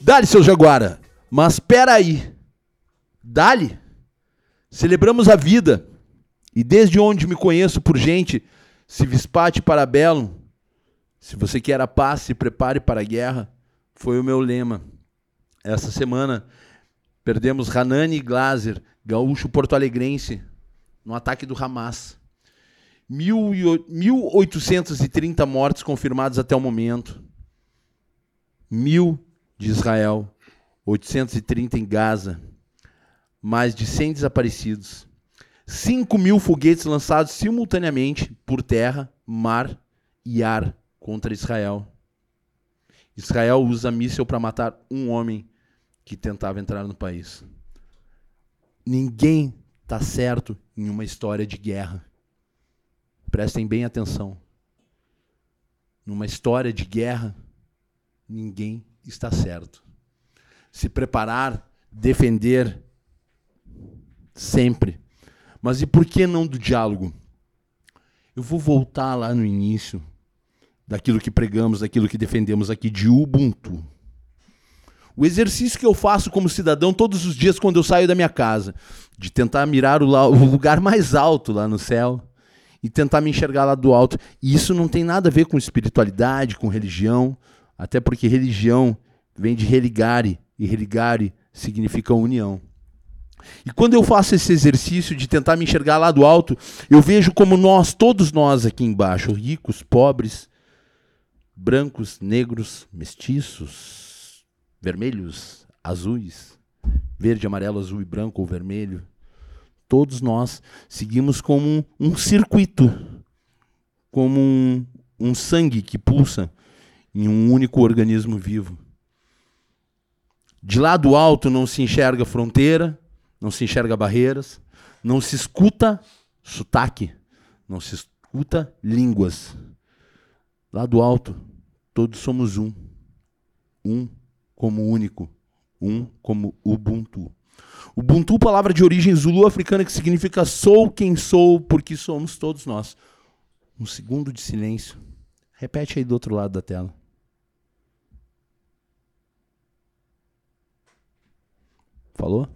Dali, seu Jaguara. Mas peraí. Dali. Celebramos a vida. E desde onde me conheço por gente, se vispate para belo. Se você quer a paz, se prepare para a guerra. Foi o meu lema. Essa semana perdemos Hanani Glaser, gaúcho porto-alegrense, no ataque do Hamas. 1.830 mortes confirmadas até o momento. Mil de Israel, 830 em Gaza, mais de 100 desaparecidos. 5 mil foguetes lançados simultaneamente por terra, mar e ar contra Israel. Israel usa míssil para matar um homem que tentava entrar no país. Ninguém está certo em uma história de guerra. Prestem bem atenção. Numa história de guerra, ninguém está certo. Se preparar, defender, sempre. Mas e por que não do diálogo? Eu vou voltar lá no início daquilo que pregamos, daquilo que defendemos aqui de Ubuntu. O exercício que eu faço como cidadão todos os dias quando eu saio da minha casa, de tentar mirar o, lugar mais alto lá no céu e tentar me enxergar lá do alto. E isso não tem nada a ver com espiritualidade, com religião, até porque religião vem de religare, e religare significa união. E quando eu faço esse exercício de tentar me enxergar lá do alto, eu vejo como nós, todos nós aqui embaixo, ricos, pobres, brancos, negros, mestiços, vermelhos, azuis, verde, amarelo, azul e branco ou vermelho, todos nós seguimos como um, um circuito, como um, um sangue que pulsa em um único organismo vivo. De lá do alto não se enxerga fronteira, não se enxerga barreiras, não se escuta sotaque, não se escuta línguas. Lá do alto, todos somos um. Um como único, um como Ubuntu. Ubuntu, palavra de origem zulu-africana que significa sou quem sou, porque somos todos nós. Um segundo de silêncio. Repete aí do outro lado da tela. Falou?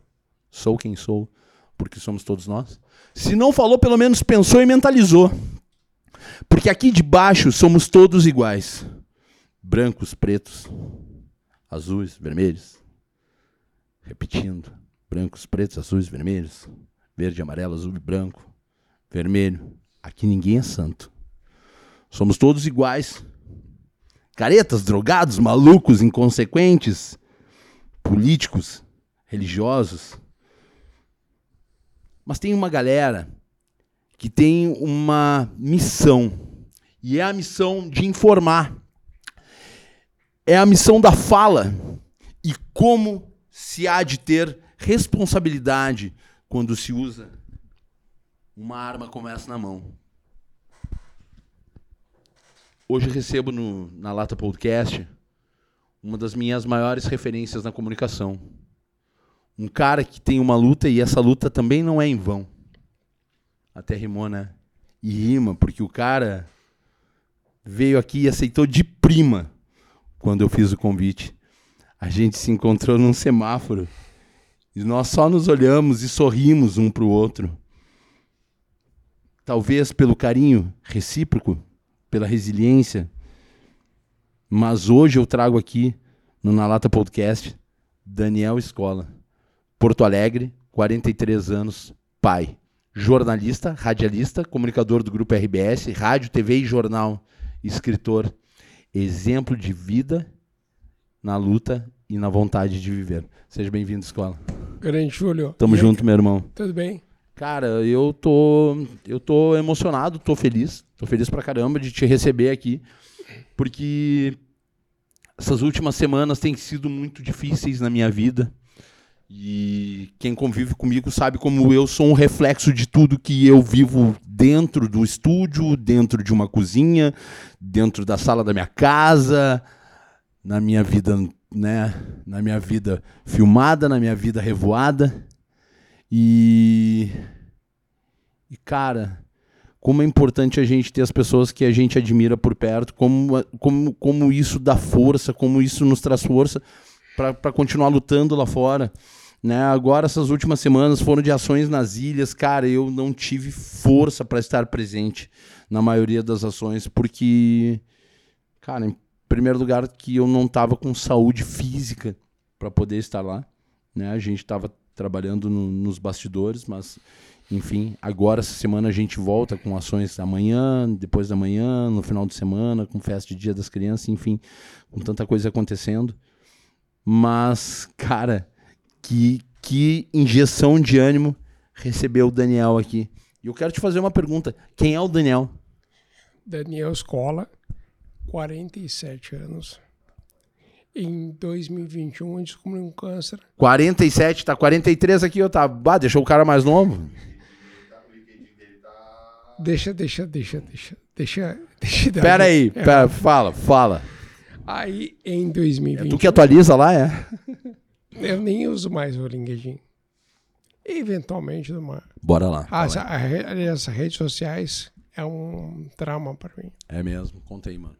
Sou quem sou, porque somos todos nós. Se não falou, pelo menos pensou e mentalizou. Porque aqui de baixo somos todos iguais: brancos, pretos, azuis, vermelhos. Repetindo: brancos, pretos, azuis, vermelhos, verde, amarelo, azul e branco, vermelho. Aqui ninguém é santo. Somos todos iguais. Caretas, drogados, malucos, inconsequentes, políticos, religiosos. Mas tem uma galera que tem uma missão. E é a missão de informar. É a missão da fala. E como se há de ter responsabilidade quando se usa uma arma como essa na mão. Hoje recebo no, na Lata Podcast uma das minhas maiores referências na comunicação um cara que tem uma luta e essa luta também não é em vão. Até rimou, né? E rima, porque o cara veio aqui e aceitou de prima quando eu fiz o convite. A gente se encontrou num semáforo e nós só nos olhamos e sorrimos um para o outro. Talvez pelo carinho recíproco, pela resiliência. Mas hoje eu trago aqui no Na Lata Podcast Daniel Escola. Porto Alegre, 43 anos, pai. Jornalista, radialista, comunicador do grupo RBS, rádio, TV e jornal, escritor. Exemplo de vida na luta e na vontade de viver. Seja bem-vindo, escola. Grande Júlio. Tamo e junto, aí? meu irmão. Tudo bem? Cara, eu tô eu tô emocionado, tô feliz, tô feliz pra caramba de te receber aqui, porque essas últimas semanas têm sido muito difíceis na minha vida. E quem convive comigo sabe como eu sou um reflexo de tudo que eu vivo dentro do estúdio, dentro de uma cozinha, dentro da sala da minha casa, na minha vida, né, na minha vida filmada, na minha vida revoada. E e cara, como é importante a gente ter as pessoas que a gente admira por perto, como, como, como isso dá força, como isso nos traz força para continuar lutando lá fora. Né? Agora, essas últimas semanas foram de ações nas ilhas. Cara, eu não tive força para estar presente na maioria das ações, porque, cara, em primeiro lugar, que eu não estava com saúde física para poder estar lá. Né? A gente estava trabalhando no, nos bastidores, mas enfim, agora essa semana a gente volta com ações amanhã, depois da manhã, no final de semana, com festa de Dia das Crianças, enfim, com tanta coisa acontecendo. Mas, cara, que, que injeção de ânimo recebeu o Daniel aqui. E eu quero te fazer uma pergunta: quem é o Daniel? Daniel Escola, 47 anos. Em 2021 eu descobri um câncer. 47, tá 43 aqui, Otávio. Bah, deixou o cara mais novo. Deixa, deixa, deixa, deixa. Deixa, deixa. Pera aí, é. pera, fala, fala. Aí em 2020. É tu que atualiza lá, é? Eu nem uso mais o LinkedIn. Eventualmente numa. Bora lá. As, as redes sociais é um trauma para mim. É mesmo? Conta aí, mano.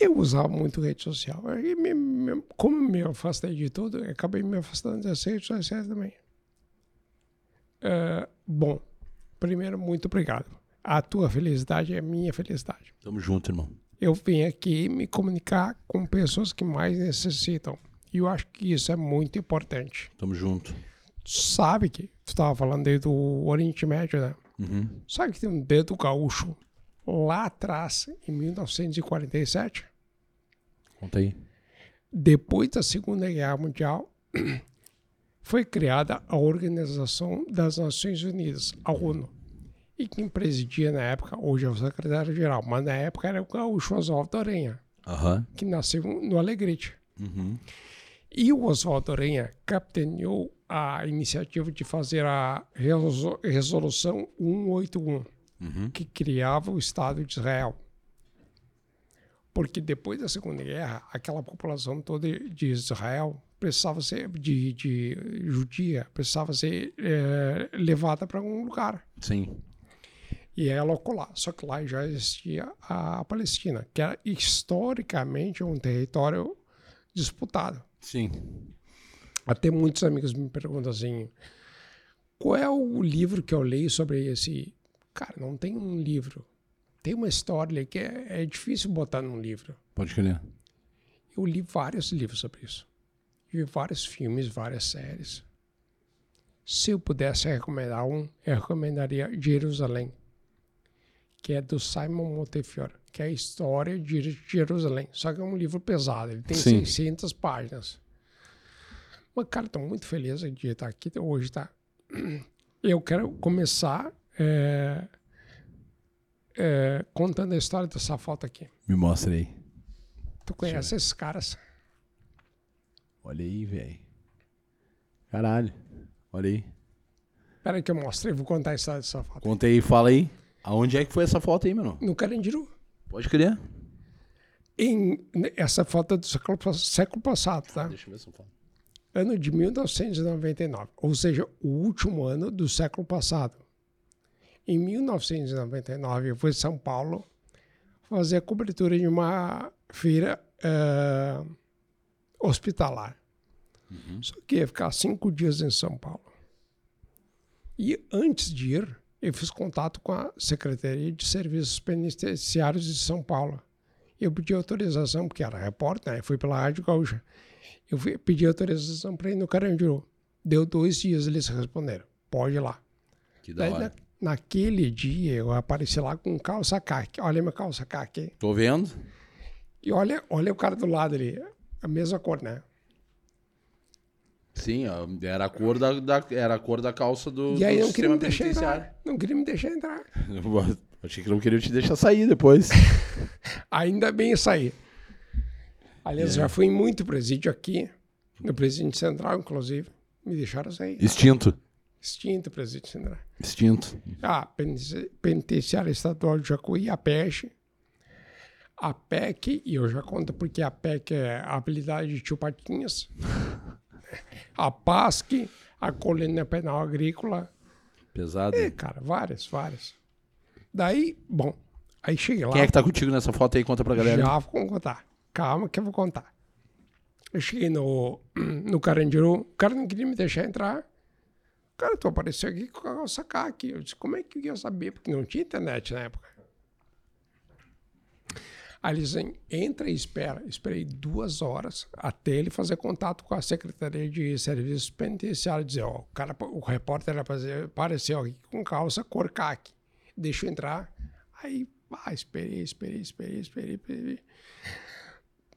Eu usava muito rede social. E me, me, como me afastei de tudo, acabei me afastando das redes sociais também. Uh, bom, primeiro, muito obrigado. A tua felicidade é a minha felicidade. Tamo junto, irmão. Eu vim aqui me comunicar com pessoas que mais necessitam. E eu acho que isso é muito importante. Tamo junto. Sabe que tu estava falando aí do Oriente Médio, né? Uhum. Sabe que tem um dedo gaúcho lá atrás, em 1947? Conta aí. Depois da Segunda Guerra Mundial, foi criada a Organização das Nações Unidas, a ONU. E quem presidia na época, hoje é o secretário-geral, mas na época era o gaúcho Oswaldo Aranha, uhum. que nasceu no Alegrete. Uhum. E o Oswaldo Aranha capitaneou a iniciativa de fazer a Resolução 181, uhum. que criava o Estado de Israel. Porque depois da Segunda Guerra, aquela população toda de Israel precisava ser, de, de judia, precisava ser é, levada para um lugar. Sim. E ela lá. Só que lá já existia a Palestina, que era historicamente um território disputado. Sim. Até muitos amigos me perguntam assim: qual é o livro que eu leio sobre esse. Cara, não tem um livro tem uma história que é, é difícil botar num livro. Pode crer. Eu li vários livros sobre isso. Vi vários filmes, várias séries. Se eu pudesse recomendar um, eu recomendaria Jerusalém, que é do Simon Montefiore, que é a história de Jerusalém. Só que é um livro pesado, ele tem Sim. 600 páginas. Mas, cara, estou muito feliz de estar aqui hoje, tá? Eu quero começar é, é, contando a história dessa foto aqui. Me mostra aí. Tu conhece esses caras? Olha aí, velho. Caralho. Olha aí. Espera aí que eu mostro. Eu vou contar a história dessa foto. Conta aí, fala aí. Aonde é que foi essa foto aí, meu? No Carandiru. Pode crer. Em, essa foto é do século, século passado, tá? Deixa eu ver essa foto. Ano de 1999. Ou seja, o último ano do século passado. Em 1999, eu fui a São Paulo fazer a cobertura de uma feira uh, hospitalar. Uhum. Só que ia ficar cinco dias em São Paulo. E antes de ir, eu fiz contato com a Secretaria de Serviços Penitenciários de São Paulo. Eu pedi autorização, porque era repórter, né? fui pela Rádio Gaúcha. Eu fui, pedi autorização para ir no Carandiru. Deu dois dias, eles responderam: pode ir lá. Que da hora. Naquele dia eu apareci lá com calça caque. Olha minha calça caque. Tô vendo. E olha, olha o cara do lado ali. A mesma cor, né? Sim, era a cor da, da era a cor da calça do, e aí do não queria me deixar entrar. Não queria me deixar entrar. Achei que não queria te deixar sair depois. Ainda bem sair. Aliás, é. já fui em muito presídio aqui, no presídio central, inclusive. Me deixaram sair. Extinto. Extinto, presidente Sindra. Extinto. Ah, Penitenciária Estadual de Jacuí, a PEC. A PEC, e eu já conto porque a PEC é a habilidade de tio Patinhas. a PASC, a Colônia Penal Agrícola. Pesado. É, cara, várias, várias. Daí, bom, aí cheguei lá. Quem é que tá contigo nessa foto aí? Conta pra galera. Já vou contar. Calma que eu vou contar. Eu cheguei no, no Carandiru, o cara não queria me deixar entrar. Cara, tu apareceu aqui com a calça aqui. Eu disse, como é que eu ia saber? Porque não tinha internet na época. Aí eles dizem, entra e espera. Esperei duas horas até ele fazer contato com a Secretaria de Serviços Penitenciários. Dizer, ó, o, cara, o repórter apareceu aqui com calça cor caque. Deixa eu entrar. Aí, ah, esperei, esperei, esperei, esperei, esperei.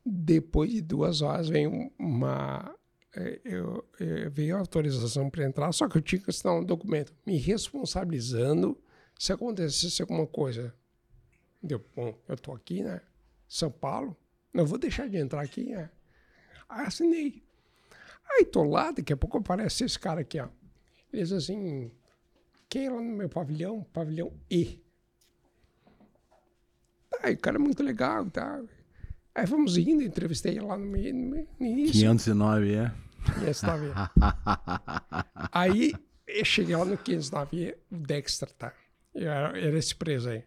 Depois de duas horas vem uma... é, Eu, eu, veio a autorização para entrar, só que eu tinha que assinar um documento me responsabilizando se acontecesse alguma coisa. Deu, bom, eu tô aqui, né? São Paulo, não vou deixar de entrar aqui, né? Aí assinei. Aí tô lá, daqui a pouco aparece esse cara aqui, ó. Ele diz assim, quem é lá no meu pavilhão? Pavilhão E. Aí o cara é muito legal, tá? Aí fomos indo, entrevistei lá no, meio, no início. 509, é? 509. aí eu cheguei lá no 509, o Dexter, tá? Era, era esse preso aí.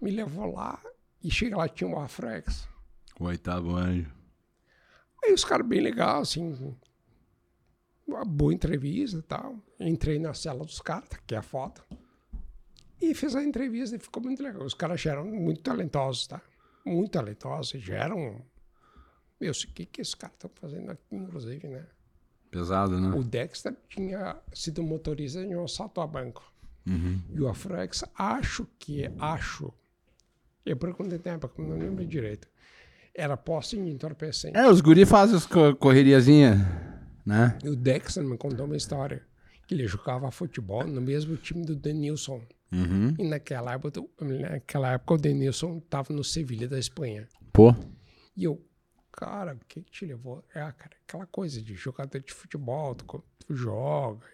Me levou lá e chega lá, tinha um Afrex. O oitavo anjo. Aí os caras bem legal, assim, uma boa entrevista e tal. Entrei na cela dos caras, tá aqui é a foto. E fiz a entrevista e ficou muito legal. Os caras já eram muito talentosos, tá? Muito talentosos, já eram... Meu, o que que esses caras estão fazendo aqui, inclusive, né? Pesado, né? O Dexter tinha sido motorista de um assalto a banco. Uhum. E o Afrex, acho que, acho, eu perguntei tempo, porque não lembro direito. Era posse de entorpecente. É, os guri fazem as co correriazinhas, né? E o Dexter me contou uma história. Que ele jogava futebol no mesmo time do Denilson. Uhum. E naquela época, naquela época o Denilson estava no Sevilha da Espanha. Pô. E eu, cara, o que, que te levou? É, cara, aquela coisa de jogador de futebol, tu, tu joga,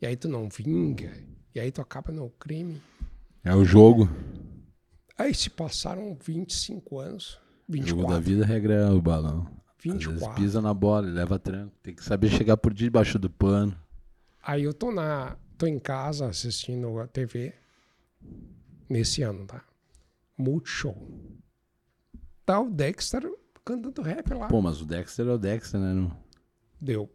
e aí tu não vinga, e aí tu acaba no crime. É o jogo. Aí se passaram 25 anos, 24. Jogo da vida regra é o balão. 24. Às vezes pisa na bola e leva tranco. Tem que saber chegar por debaixo do pano. Aí eu tô na, tô em casa assistindo a TV nesse ano, tá? Multishow. Tá o Dexter cantando rap lá. Pô, mas o Dexter é o Dexter, né? Não... Deu.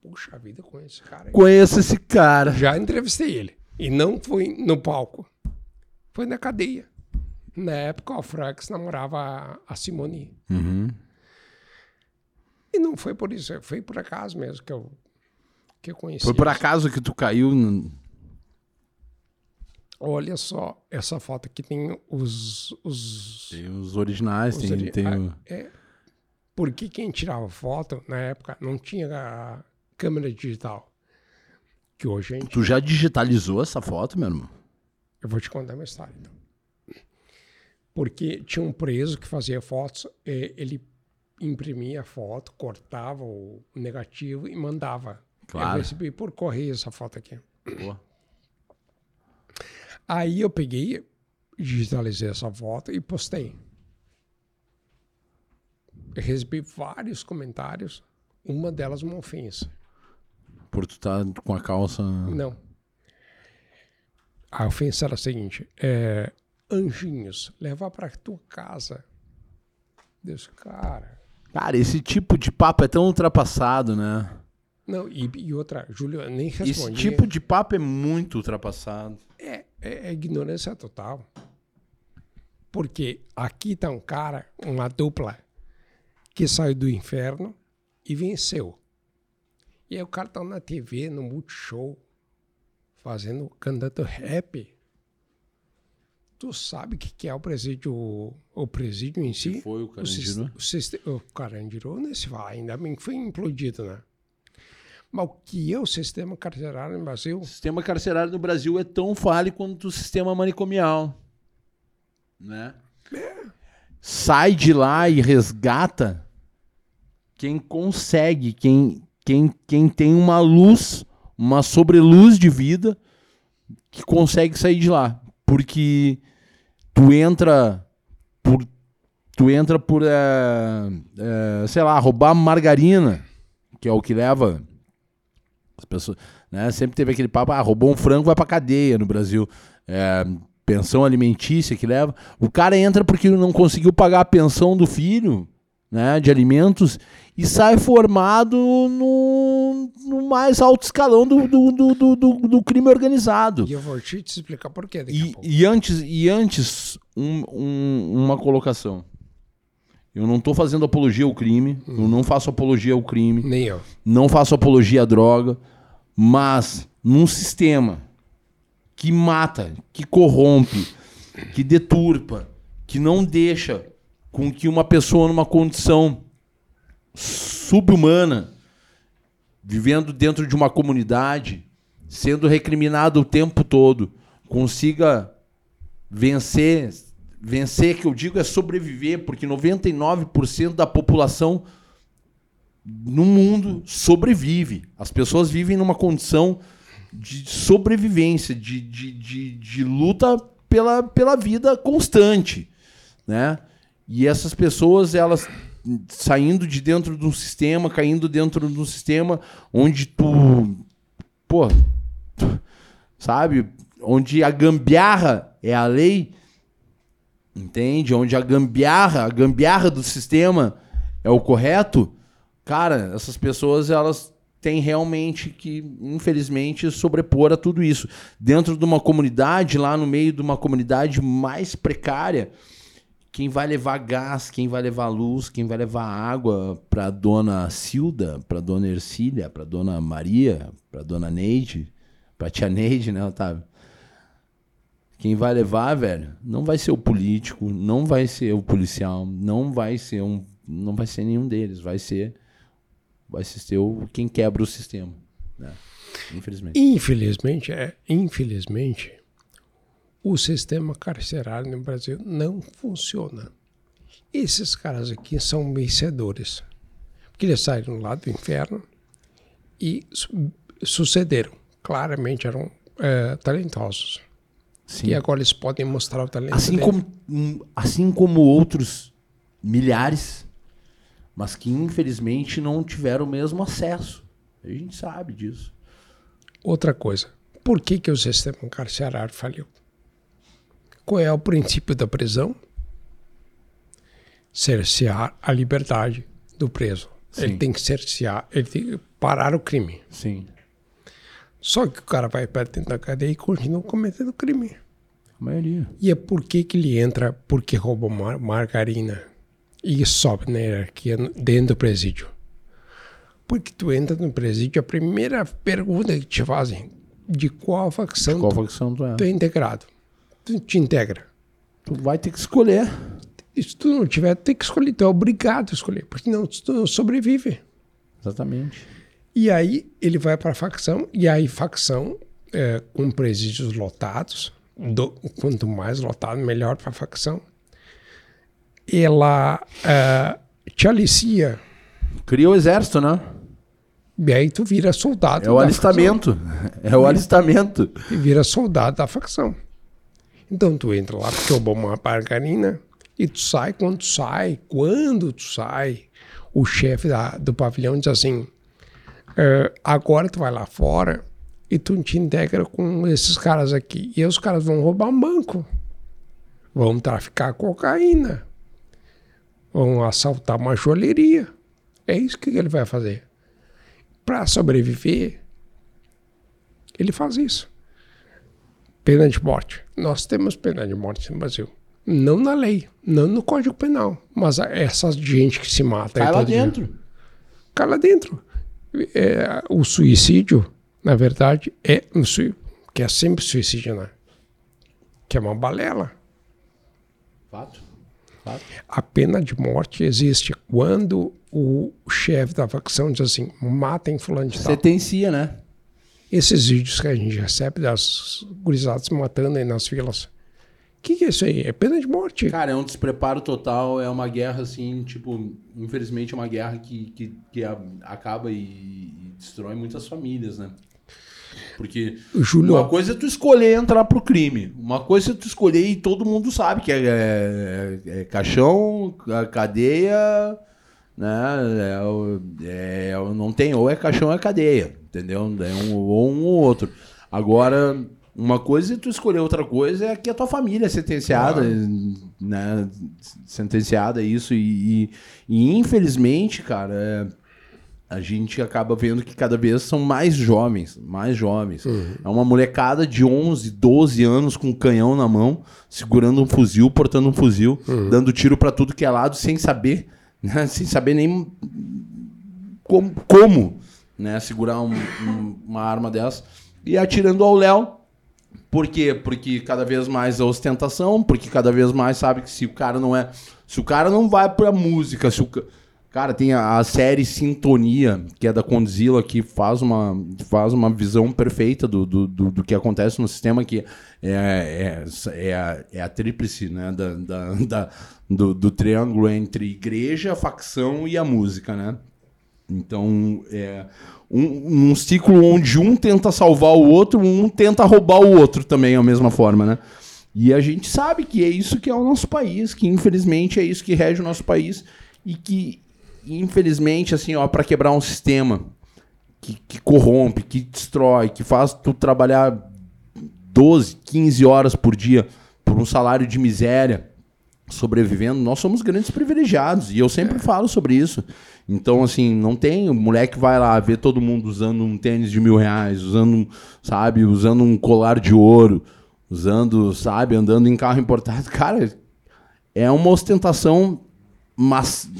Puxa vida com esse cara. aí. Conheço esse cara. Já entrevistei ele. E não foi no palco. Foi na cadeia. Na época, o Frax namorava a- a Simone. Uhum. E não foi por isso, foi por acaso mesmo que eu, que eu conheci. Foi por acaso que tu caiu. No... Olha só, essa foto aqui tem os. os, Tem os originais, os tem, ori- tem o... é, porque quem tirava foto na época não tinha a câmera digital. Que hoje a gente. Tu já digitalizou essa foto, meu irmão? Eu vou te contar uma história, então. Porque tinha um preso que fazia fotos, eh, ele imprimia a foto, cortava o negativo e mandava. Claro. Eu recebi por correio essa foto aqui. Pô. Aí eu peguei, digitalizei essa foto e postei. Eu recebi vários comentários, uma delas uma ofensa. Por tu tá com a calça. Não. A ofensa era a seguinte: é, anjinhos, levar para tua casa. Deus, cara. Cara, esse tipo de papo é tão ultrapassado, né? Não, e, e outra, Júlio, nem Esse respondi. tipo de papo é muito ultrapassado. É, é, é ignorância total. Porque aqui tá um cara, uma dupla, que saiu do inferno e venceu. E aí o cara tá na TV, no Multishow, fazendo, cantando rap. Tu sabe o que, que é o presídio, o presídio em si? foi o Carandiru? O, siste- o Carandiru nem se fala, ainda bem que foi implodido, né? Mas o que é o sistema carcerário no Brasil? O sistema carcerário no Brasil é tão falho quanto o sistema manicomial. Né? Sai de lá e resgata quem consegue, quem, quem, quem tem uma luz, uma sobreluz de vida que consegue sair de lá. Porque tu entra por. Tu entra por, eh, eh, sei lá, roubar margarina, que é o que leva as pessoas, né? Sempre teve aquele papo, ah, roubou um frango, vai pra cadeia no Brasil. É, pensão alimentícia que leva. O cara entra porque não conseguiu pagar a pensão do filho, né, de alimentos, e sai formado no, no mais alto escalão do, do, do, do, do, crime organizado. E eu vou te explicar por quê E, e antes, e antes um- um- uma colocação. Eu não estou fazendo apologia ao crime, eu não faço apologia ao crime, Nem eu. não faço apologia à droga, mas num sistema que mata, que corrompe, que deturpa, que não deixa com que uma pessoa numa condição subhumana, vivendo dentro de uma comunidade, sendo recriminado o tempo todo, consiga vencer, vencer que eu digo é sobreviver, porque 99% da população no mundo sobrevive. As pessoas vivem numa condição de sobrevivência, de, de, de, de luta pela, pela vida constante, né? E essas pessoas, elas saindo de dentro de um sistema, caindo dentro de um sistema onde tu, pô, sabe? Onde a gambiarra é a lei, entende? Onde a gambiarra, a gambiarra do sistema é o correto. Cara, essas pessoas elas têm realmente que, infelizmente, sobrepor a tudo isso. Dentro de uma comunidade, lá no meio de uma comunidade mais precária, quem vai levar gás, quem vai levar luz, quem vai levar água para dona Cilda, para dona Ercília, para dona Maria, para dona Neide, para tia Neide, né, Otávio? Quem vai levar, velho, não vai ser o político, não vai ser o policial, não vai ser um, não vai ser nenhum deles, vai ser vai ser o quem quebra o sistema, né? Infelizmente. Infelizmente, é, infelizmente, o sistema carcerário no Brasil não funciona. Esses caras aqui são vencedores. Porque eles saíram lá do inferno e su- sucederam. Claramente eram é, talentosos. Sim. E agora eles podem mostrar o talento Assim deles. como, hum, assim como outros milhares, mas que infelizmente não tiveram o mesmo acesso. A gente sabe disso. Outra coisa, por que, que o sistema carcerário faliu? Qual é o princípio da prisão? Cercear a liberdade do preso. Ele Sim. tem que cercear, ele tem que parar o crime. Sim. Só que o cara vai para dentro da cadeia e continua cometendo crime. A maioria. E é por que, que ele entra porque rouba mar margarina e sobe na hierarquia dentro do presídio? Porque tu entra no presídio, a primeira pergunta que te fazem, de qual facção Qual tu, facção tu é? tu é integrado? Tu te integra. Tu vai ter que escolher. E se tu não tiver, tu tem que escolher, tu é obrigado a escolher, porque não, tu não sobrevive. Exatamente. E aí ele vai para a facção, e aí facção é, com presídios lotados, do- quanto mais lotado, melhor para a facção. Ela é, te alicia, Cria o exército, né? e aí tu vira soldado. É o alistamento. É o alistamento. facção, e vira soldado da facção. Então tu entra lá porque roubou uma margarina, e tu sai quando tu sai, quando tu sai, o chefe da- do pavilhão diz assim, "É, agora tu vai lá fora e tu te integra com esses caras aqui. E os caras vão roubar um banco. Vão traficar cocaína. Vão assaltar uma joalheria. É isso que ele vai fazer. Para sobreviver, ele faz isso. Pena de morte. Nós temos pena de morte no Brasil. Não na lei, não no Código Penal, mas a- essa gente que se mata. Cai lá dia. dentro. Cai lá dentro. É, o suicídio, na verdade, é um sui- que é sempre suicídio, né? Que é uma balela. Fato. Fato. A pena de morte existe quando o chefe da facção diz assim: matem fulano de tal. Sentencia, né? Esses vídeos que a gente recebe das gurizadas matando aí nas filas. O que, que é isso aí? É pena de morte. Cara, é um despreparo total, é uma guerra assim, tipo, infelizmente é uma guerra que, que, que acaba e, e destrói muitas famílias, né? Porque Júlio, uma coisa é tu escolher entrar pro crime, uma coisa é tu escolher e todo mundo sabe que é, é- é caixão, a cadeia, né? É, é- não tem, ou é caixão ou é cadeia, entendeu? É um, ou um ou outro. Agora, Uma coisa é tu escolher outra coisa é que a tua família é sentenciada, né? Sentenciada isso. E, e, e infelizmente, cara, é, a gente acaba vendo que cada vez são mais jovens, mais jovens. É uma molecada de 11, 12 anos com um canhão na mão, segurando um fuzil, portando um fuzil, dando tiro pra tudo que é lado, sem saber, né? sem saber nem como, como né? segurar um- um- uma arma dessa e atirando ao Léo. Por quê? Porque cada vez mais a ostentação, porque cada vez mais sabe que se o cara não é. Se o cara não vai pra música, se o. ca- Cara, tem a, a série Sintonia, que é da Condzilla, que faz uma, faz uma visão perfeita do, do, do, do que acontece no sistema, que é, é, é, a, é a tríplice né? da, da, da- do, do triângulo entre igreja, facção e a música, né? Então, é um, um ciclo onde um tenta salvar o outro, um tenta roubar o outro também, da mesma forma, né? E a gente sabe que é isso que é o nosso país, que infelizmente é isso que rege o nosso país e que, infelizmente, assim, ó, para quebrar um sistema que, que corrompe, que destrói, que faz tu trabalhar 12, 15 horas por dia por um salário de miséria, sobrevivendo, nós somos grandes privilegiados. E eu sempre falo sobre isso. Então, assim, não tem. O moleque vai lá ver todo mundo usando um tênis de mil reais, usando, sabe, usando um colar de ouro, usando, sabe, andando em carro importado. Cara, é uma ostentação mass-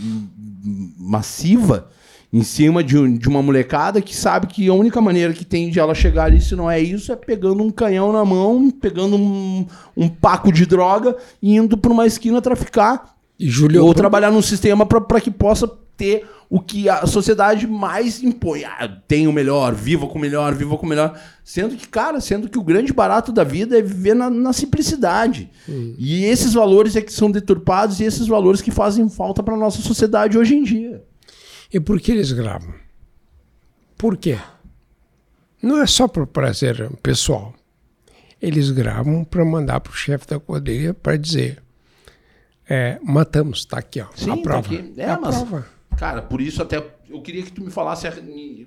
massiva em cima de, de uma molecada que sabe que a única maneira que tem de ela chegar ali, se não é isso, é pegando um canhão na mão, pegando um, um paco de droga e indo para uma esquina traficar Júlio, ou trabalhar num sistema para que possa ter o que a sociedade mais impõe. Ah, tem o melhor, viva com o melhor, viva com o melhor. Sendo que, cara, sendo que o grande barato da vida é viver na, na simplicidade. E esses valores é que são deturpados e esses valores que fazem falta para nossa sociedade hoje em dia. E por que eles gravam? Por quê? Não é só por prazer pessoal. Eles gravam para mandar para o chefe da quadrilha para dizer: é, matamos, tá aqui, ó. Sim, a tá prova. aqui. É, É, a mas- prova. Cara, por isso até eu queria que tu me falasse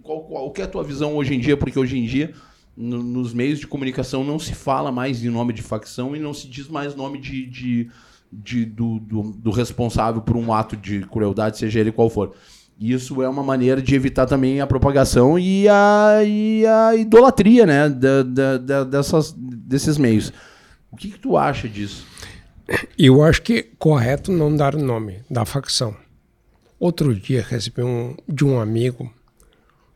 qual, qual que é a tua visão hoje em dia, porque hoje em dia no- nos meios de comunicação não se fala mais em nome de facção e não se diz mais nome de, de, de- do, do, do responsável por um ato de crueldade, seja ele qual for. Isso é uma maneira de evitar também a propagação e a, e a idolatria né, da, da- da- dessas, desses meios. O que, que tu acha disso? Eu acho que é correto não dar o nome da facção. Outro dia recebi um, de um amigo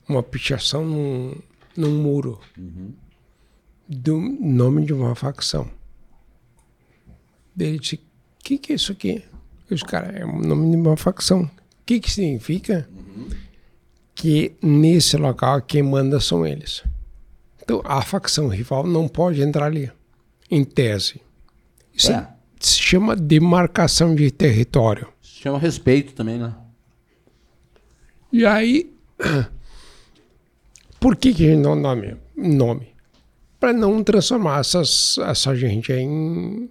uma pichação num, num muro do nome de uma facção. Ele disse: O que, que é isso aqui? Disse, cara, é o nome de uma facção. O que, que significa? Que nesse local quem manda são eles. Então a facção rival não pode entrar ali, em tese. Isso É. se chama demarcação de território. Se chama respeito também, né? E aí, por que, que a gente não nome? nome? Para não transformar essas, essa gente em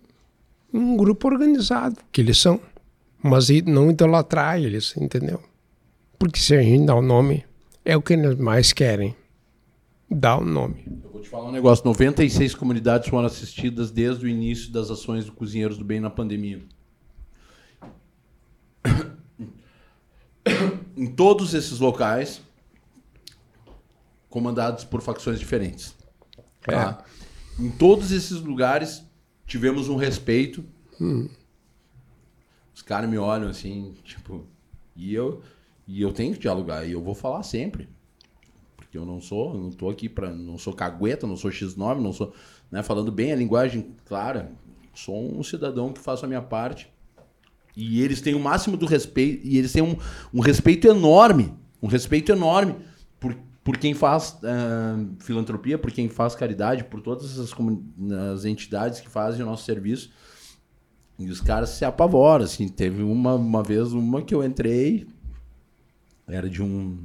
um grupo organizado, que eles são. Mas não idolatrar eles, entendeu? Porque se a gente dá o nome, é o que eles mais querem. Dar o nome. Eu vou te falar um negócio: 96 comunidades foram assistidas desde o início das ações do Cozinheiros do Bem na pandemia. Em todos esses locais, comandados por facções diferentes. Tá? Em todos esses lugares, tivemos um respeito. Os caras me olham assim, tipo, e eu, e eu tenho que dialogar, e eu vou falar sempre. Eu não sou, eu não tô aqui para, não sou cagueta, não sou X9, não sou, né, falando bem a linguagem clara, sou um cidadão que faço a minha parte. E eles têm o máximo do respeito, e eles têm um, um respeito enorme, um respeito enorme por, por quem faz ah, filantropia, por quem faz caridade, por todas as, comu- as entidades que fazem o nosso serviço. E os caras se apavoram, assim. Teve uma, uma vez, uma que eu entrei, era de um,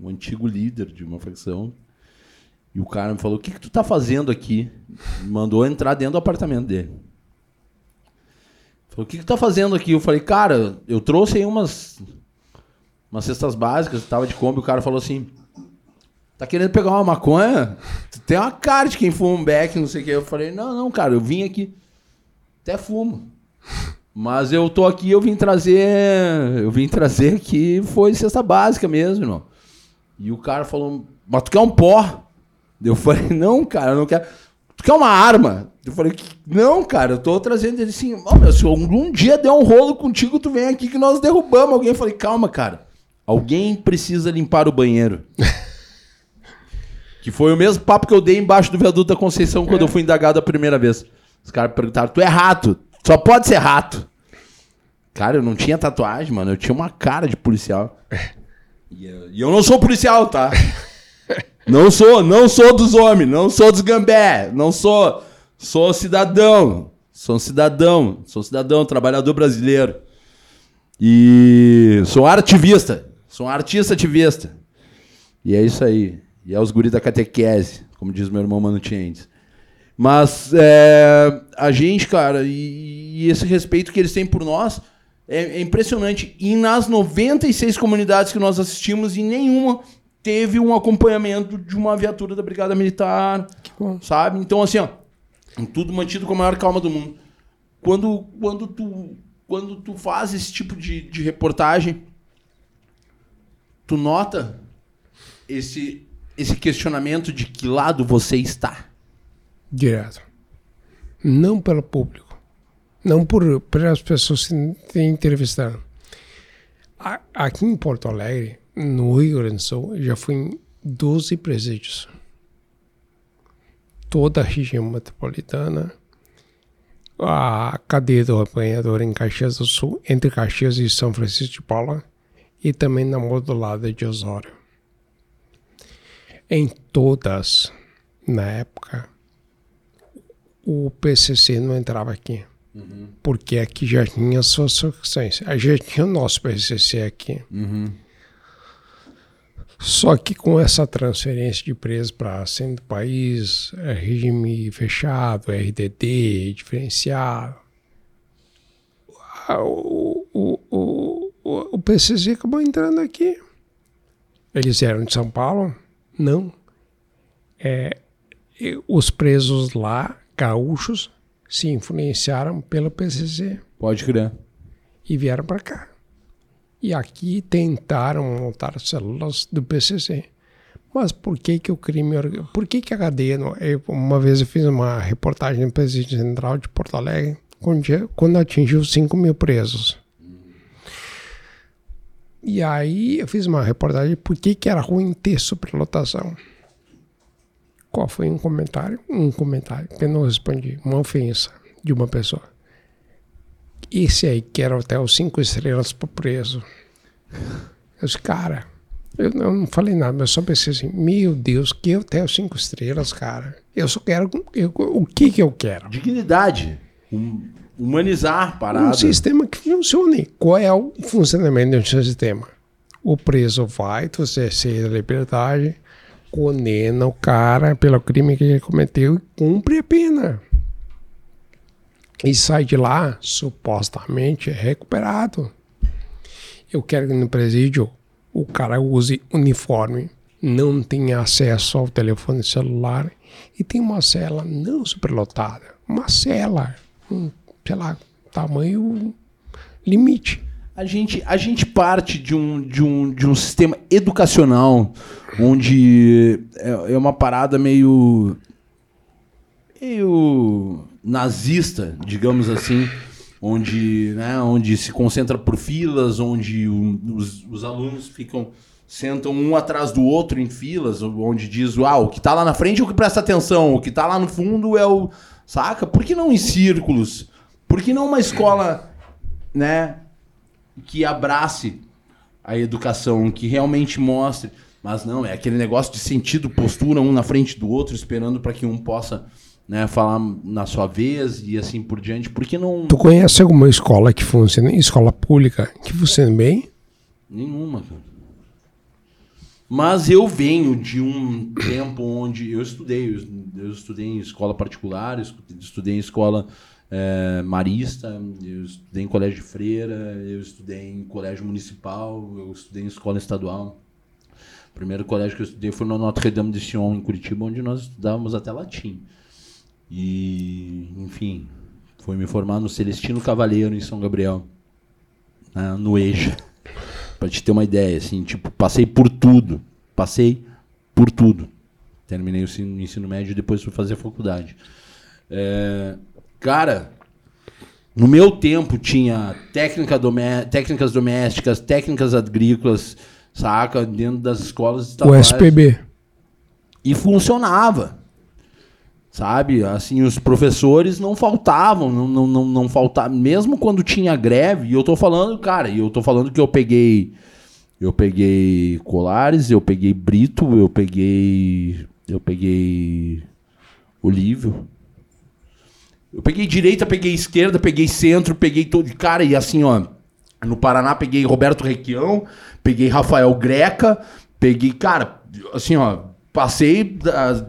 um antigo líder de uma facção. E o cara me falou: O que, que tu tá fazendo aqui? Mandou entrar dentro do apartamento dele. Falou: O que, que tu tá fazendo aqui? Eu falei: Cara, eu trouxe aí umas, umas cestas básicas, tava de Kombi. O cara falou assim: tá querendo pegar uma maconha? Tu tem uma cara de quem fuma um beck, não sei o que. Eu falei, não, não, cara, eu vim aqui. Até fumo. Mas eu tô aqui, eu vim trazer. Eu vim trazer aqui, foi cesta básica mesmo, irmão. E o cara falou, mas tu quer um pó? Eu falei, não, cara, eu não quero. Tu quer uma arma? Eu falei, não, cara, eu tô trazendo ele assim. Oh, meu, se algum dia der um rolo contigo, tu vem aqui que nós derrubamos alguém. Eu falei, calma, cara. Alguém precisa limpar o banheiro. que foi o mesmo papo que eu dei embaixo do viaduto da Conceição quando eu fui indagado a primeira vez. Os caras perguntaram, tu é rato? Só pode ser rato. Cara, eu não tinha tatuagem, mano. Eu tinha uma cara de policial. E eu, e eu não sou policial, tá? Não sou, não sou dos homens, não sou dos gambé, não sou, sou cidadão, sou um cidadão, sou um cidadão, trabalhador brasileiro. E sou artivista, sou um artista ativista. E é isso aí. E é os guris da catequese, como diz meu irmão Mano Tiendes. Mas é, a gente, cara, e, e, esse respeito que eles têm por nós é, é impressionante. E nas 96 comunidades que nós assistimos, em nenhuma teve um acompanhamento de uma viatura da Brigada Militar, sabe? Então, assim, ó, tudo mantido com a maior calma do mundo. Quando, quando, tu, quando tu faz esse tipo de, de reportagem, tu nota esse, esse questionamento de que lado você está? Direto. Não pelo público. Não por pelas pessoas que te entrevistaram. Aqui em Porto Alegre, no Rio Grande do Sul, já fui em 12 presídios. Toda a região metropolitana, a cadeia do apanhador em Caxias do Sul, entre Caxias e São Francisco de Paula, e também na modulada de Osório. Em todas, na época, o PCC não entrava aqui. Uhum. Porque aqui já tinha suas sucessões. A gente tinha o nosso PCC aqui. Uhum. Só que com essa transferência de preços para centro do país, é, regime fechado, RDD, diferenciado, o, o, o, o PCC acabou entrando aqui. Eles eram de São Paulo? Não. É, os presos lá, gaúchos, se influenciaram pelo PCC. Pode crer. E vieram para cá. E aqui tentaram montar células do PCC. Mas por que que o crime, por que que a cadeia, eu, uma vez eu fiz uma reportagem no Presídio Central de Porto Alegre, quando, quando atingiu 5 mil presos. E aí eu fiz uma reportagem por que que era ruim ter superlotação. Qual foi um comentário? Um comentário que eu não respondi, uma ofensa de uma pessoa. Esse aí que era hotel cinco estrelas para preso. Eu disse, cara, eu não falei nada, mas só pensei assim, meu Deus, que hotel cinco estrelas, cara. Eu só quero. Eu, o que que eu quero? Dignidade. Um, humanizar parada. Um sistema que funcione. Qual é o funcionamento de um sistema? O preso vai, você cede a liberdade, condena o cara pelo crime que ele cometeu e cumpre a pena e sai de lá supostamente recuperado. Eu quero que no presídio o cara use uniforme, não tenha acesso ao telefone celular e tem uma cela não superlotada, uma cela, um, sei lá, tamanho limite. A gente, a gente parte de um, de, um, de um sistema educacional onde é, é uma parada meio. meio nazista, digamos assim, onde, né, onde se concentra por filas, onde o, os, os, alunos ficam sentam um atrás do outro em filas, onde diz, ah, o que está lá na frente é o que presta atenção, o que está lá no fundo é o, saca? Por que não em círculos? Por que não uma escola, né, que abrace a educação, que realmente mostre, mas não, é aquele negócio de sentido, postura um na frente do outro, esperando para que um possa né, falar na sua vez e assim por diante. Por que não. Tu conhece alguma escola que funciona, escola pública, que funciona bem? Nenhuma, cara. Mas eu venho de um tempo onde eu estudei, eu estudei em escola particular, estudei em escola é, marista, eu estudei em colégio de freira, eu estudei em colégio municipal, eu estudei em escola estadual. primeiro colégio que eu estudei foi no Notre Dame de Sion, em Curitiba, onde nós estudávamos até latim. E, enfim, fui me formar no Celestino Cavaleiro, em São Gabriel, né, no EJA. Pra te ter uma ideia, assim, tipo, passei por tudo. Passei por tudo. Terminei o ensino, médio e depois fui fazer faculdade. É, cara, no meu tempo tinha técnica domé técnicas domésticas, técnicas agrícolas, saca? Dentro das escolas O estaduais. SPB. E funcionava. Sabe? Assim, os professores não faltavam, não, não, não, não faltavam. Mesmo quando tinha greve, e eu tô falando, cara, e eu tô falando que eu peguei. Eu peguei Colares, eu peguei Brito, eu peguei. Eu peguei. Olívio. Eu peguei direita, peguei esquerda, peguei centro, peguei todo. Cara, e assim, ó. No Paraná peguei Roberto Requião, peguei Rafael Greca, peguei. Cara, assim, ó. Passei.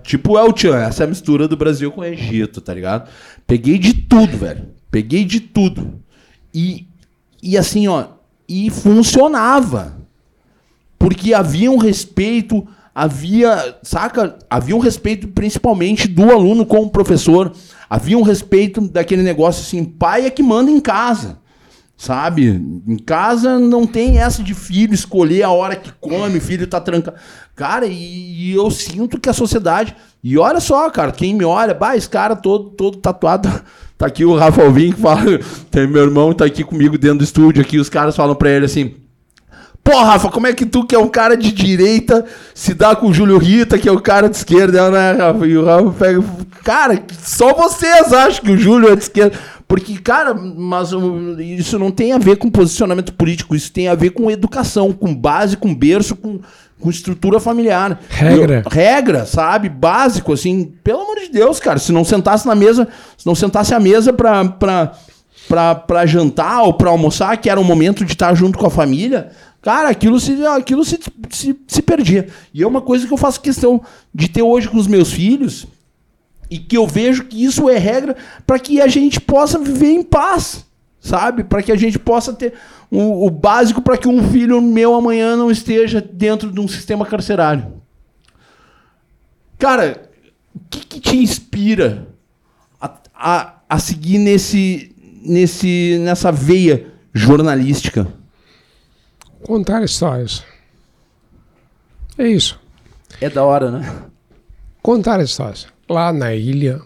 tipo El Chan, essa é a mistura do Brasil com o Egito, tá ligado? Peguei de tudo, velho. Peguei de tudo. E, e assim, ó. E funcionava. Porque havia um respeito, havia, saca? Havia um respeito principalmente do aluno com o professor. Havia um respeito daquele negócio assim, pai é que manda em casa. Sabe? Em casa não tem essa de filho escolher a hora que come, filho tá trancado. Cara, e, e eu sinto que a sociedade. E olha só, cara, quem me olha, bah, esse cara todo, todo tatuado. Tá aqui o Rafa Alvim que fala. Tem meu irmão, tá aqui comigo dentro do estúdio aqui. Os caras falam pra ele assim. Pô, Rafa, como é que tu, que é um cara de direita, se dá com o Júlio Rita, que é o cara de esquerda, né, Rafa? E o Rafa pega. Cara, só vocês acham que o Júlio é de esquerda. Porque, cara, mas um, isso não tem a ver com posicionamento político, isso tem a ver com educação, com base, com berço, com, com estrutura familiar. Regra. Eu- regra, sabe? Básico, assim. Pelo amor de Deus, cara. Se não sentasse na mesa, se não sentasse à mesa pra, pra, pra jantar ou pra almoçar, que era o momento de estar junto com a família, cara, aquilo se, aquilo se, se, se perdia. E é uma coisa que eu faço questão de ter hoje com os meus filhos e que eu vejo que isso é regra para que a gente possa viver em paz, sabe? Para que a gente possa ter o, o básico para que um filho meu amanhã não esteja dentro de um sistema carcerário. Cara, o que, que te inspira a, a, a seguir nesse, nesse, nessa veia jornalística? Contar histórias. É isso. É da hora, né? Contar histórias. Lá na ilha,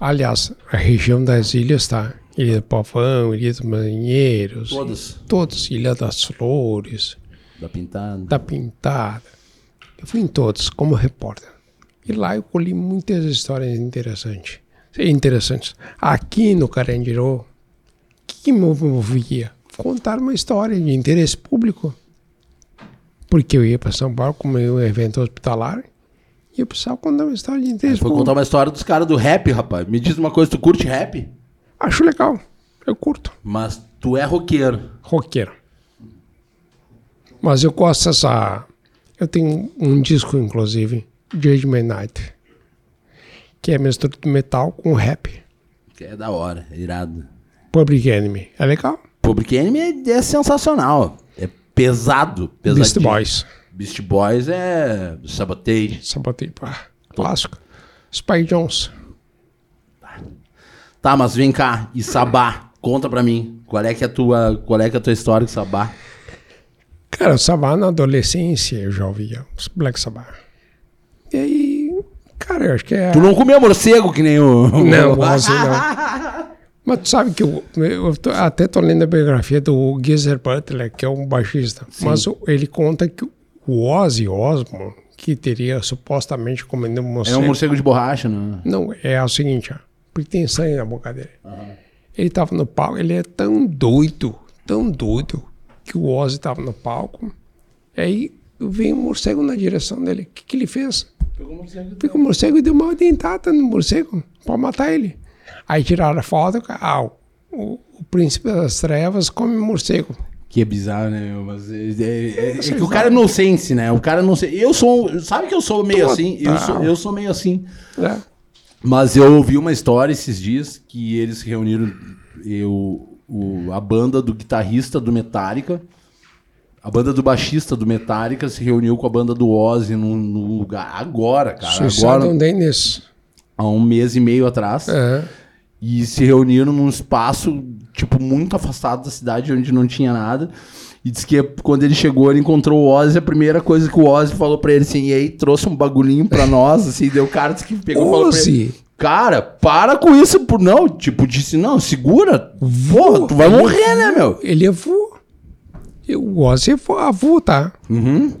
aliás, a região das ilhas tá. Ilha do Pavão, Ilha dos Marinheiros. Todas. Todos. Ilha das Flores, Da pintada. da Pintada. Eu fui em todos como repórter. E lá eu colhi muitas histórias interessantes. Interessantes. Aqui no Carandiru, o que, que me movia? Contar uma história de interesse público. Porque eu ia para São Paulo como um evento hospitalar e eu precisava contar uma história de interesse público. contar uma história dos caras do rap, rapaz. Me diz uma coisa, tu curte rap? Acho legal. Eu curto. Mas tu é roqueiro. roqueiro. Mas eu gosto dessa. Eu tenho um disco, inclusive, Judgment Night, que é mistura de metal com rap. Que é da hora, é irado. Public Enemy. É legal? Public Enemy é, é sensacional. É pesado. pesadinho. Beast Boys. Beast Boys é Sabotage. Sabotei, pá. Clássico. Spy Jones. Tá, mas vem cá. E Sabá? Conta pra mim. Qual é que é a tua, qual é que é a tua história com Sabá? Cara, Sabá na adolescência eu já ouvia os Black Sabbath. E aí, cara, eu acho que é. Tu não comeu morcego que nem o... Não, você não. Mas tu sabe que eu, eu tô- até tô lendo a biografia do Geezer Butler, que é um baixista. Mas o- ele conta que o Ozzy Osbourne, que teria supostamente comido um É morcego... um morcego de borracha, né? Não, é o seguinte, ó, porque tem sangue na boca dele. Ele tava no palco, ele é tão doido, tão doido, que o Ozzy tava no palco. Aí veio um morcego na direção dele. O que, que ele fez? Pegou o morcego e deu uma dentada no morcego pra matar ele. Aí tiraram a foto, ah, o, o príncipe das trevas come morcego. Que é bizarro, né? meu? Mas é, é- é- é que o cara é nonsense, né? O cara não sei. Eu sou. Sabe que eu sou meio assim? Eu sou, eu sou meio assim. Né? Mas eu ouvi uma história esses dias que eles se reuniram. Eu, o, a banda do guitarrista do Metallica A banda do baixista do Metallica se reuniu com a banda do Ozzy num, num lugar agora, cara. Suicide agora, on Dennis. Há um mês e meio atrás. É. E se reuniram num espaço, tipo, muito afastado da cidade, onde não tinha nada. E disse que quando ele chegou, ele encontrou o Ozzy. A primeira coisa que o Ozzy falou pra ele, assim, e aí trouxe um bagulhinho pra nós, assim, deu o cara disse que pegou e falou pra ele. Cara, para com isso, por não. Tipo, disse, não, segura. Porra, tu vai morrer, né, meu? Ele é avô. E O Ozzy é avô- avô, tá? Uhum.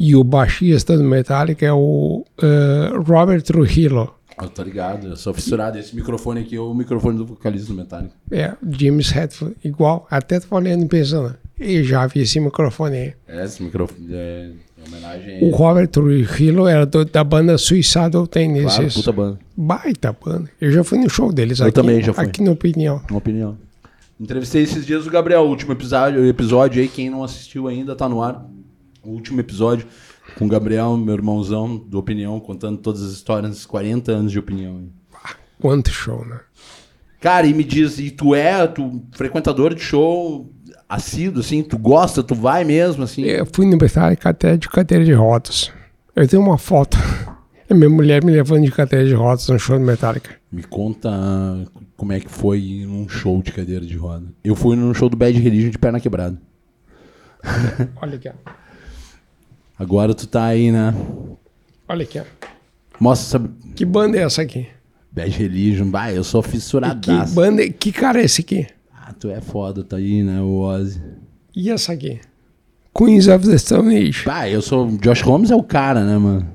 E o baixista do Metallica é o eh, Robert Trujillo. Eu tô ligado, eu sou fissurado. Esse microfone aqui é o microfone do vocalista do Metallica. É, James Hetfield, igual. Até tô olhando e pensando, eu já vi esse microfone aí. É, esse microfone é em homenagem a O. Robert Trujillo era do- da banda Suicide Claro, Tendencies. puta banda. Baita banda. Eu já fui no show deles Eu aqui. também já fui. Aqui na opinião. Uma opinião. Entrevistei esses dias o Gabriel, o último episódio, episódio aí, quem não assistiu ainda tá no ar. O último episódio com o Gabriel, meu irmãozão do Opinião, contando todas as histórias, 40 anos de opinião. Quanto show, né? Cara, e me diz, e tu é tu frequentador de show assíduo, assim, tu gosta, tu vai mesmo, assim? Eu fui no Metallica até de cadeira de rodas. Eu tenho uma foto. É minha mulher me levando de cadeira de rodas no show do Metallica. Me conta como é que foi num show de cadeira de roda. Eu fui num show do Bad Religion de perna quebrada. Olha aqui, ó. Agora tu tá aí, né? Olha aqui, ó. Mostra essa Que banda é essa aqui? Bad Religion. Bah, eu sou Que fissuradaço. banda é... Que cara é esse aqui? Ah, tu é foda, tá aí, né, o Ozzy. E essa aqui? Queens of the Stone Age. Bah, eu sou. Josh Holmes é o cara, né, mano?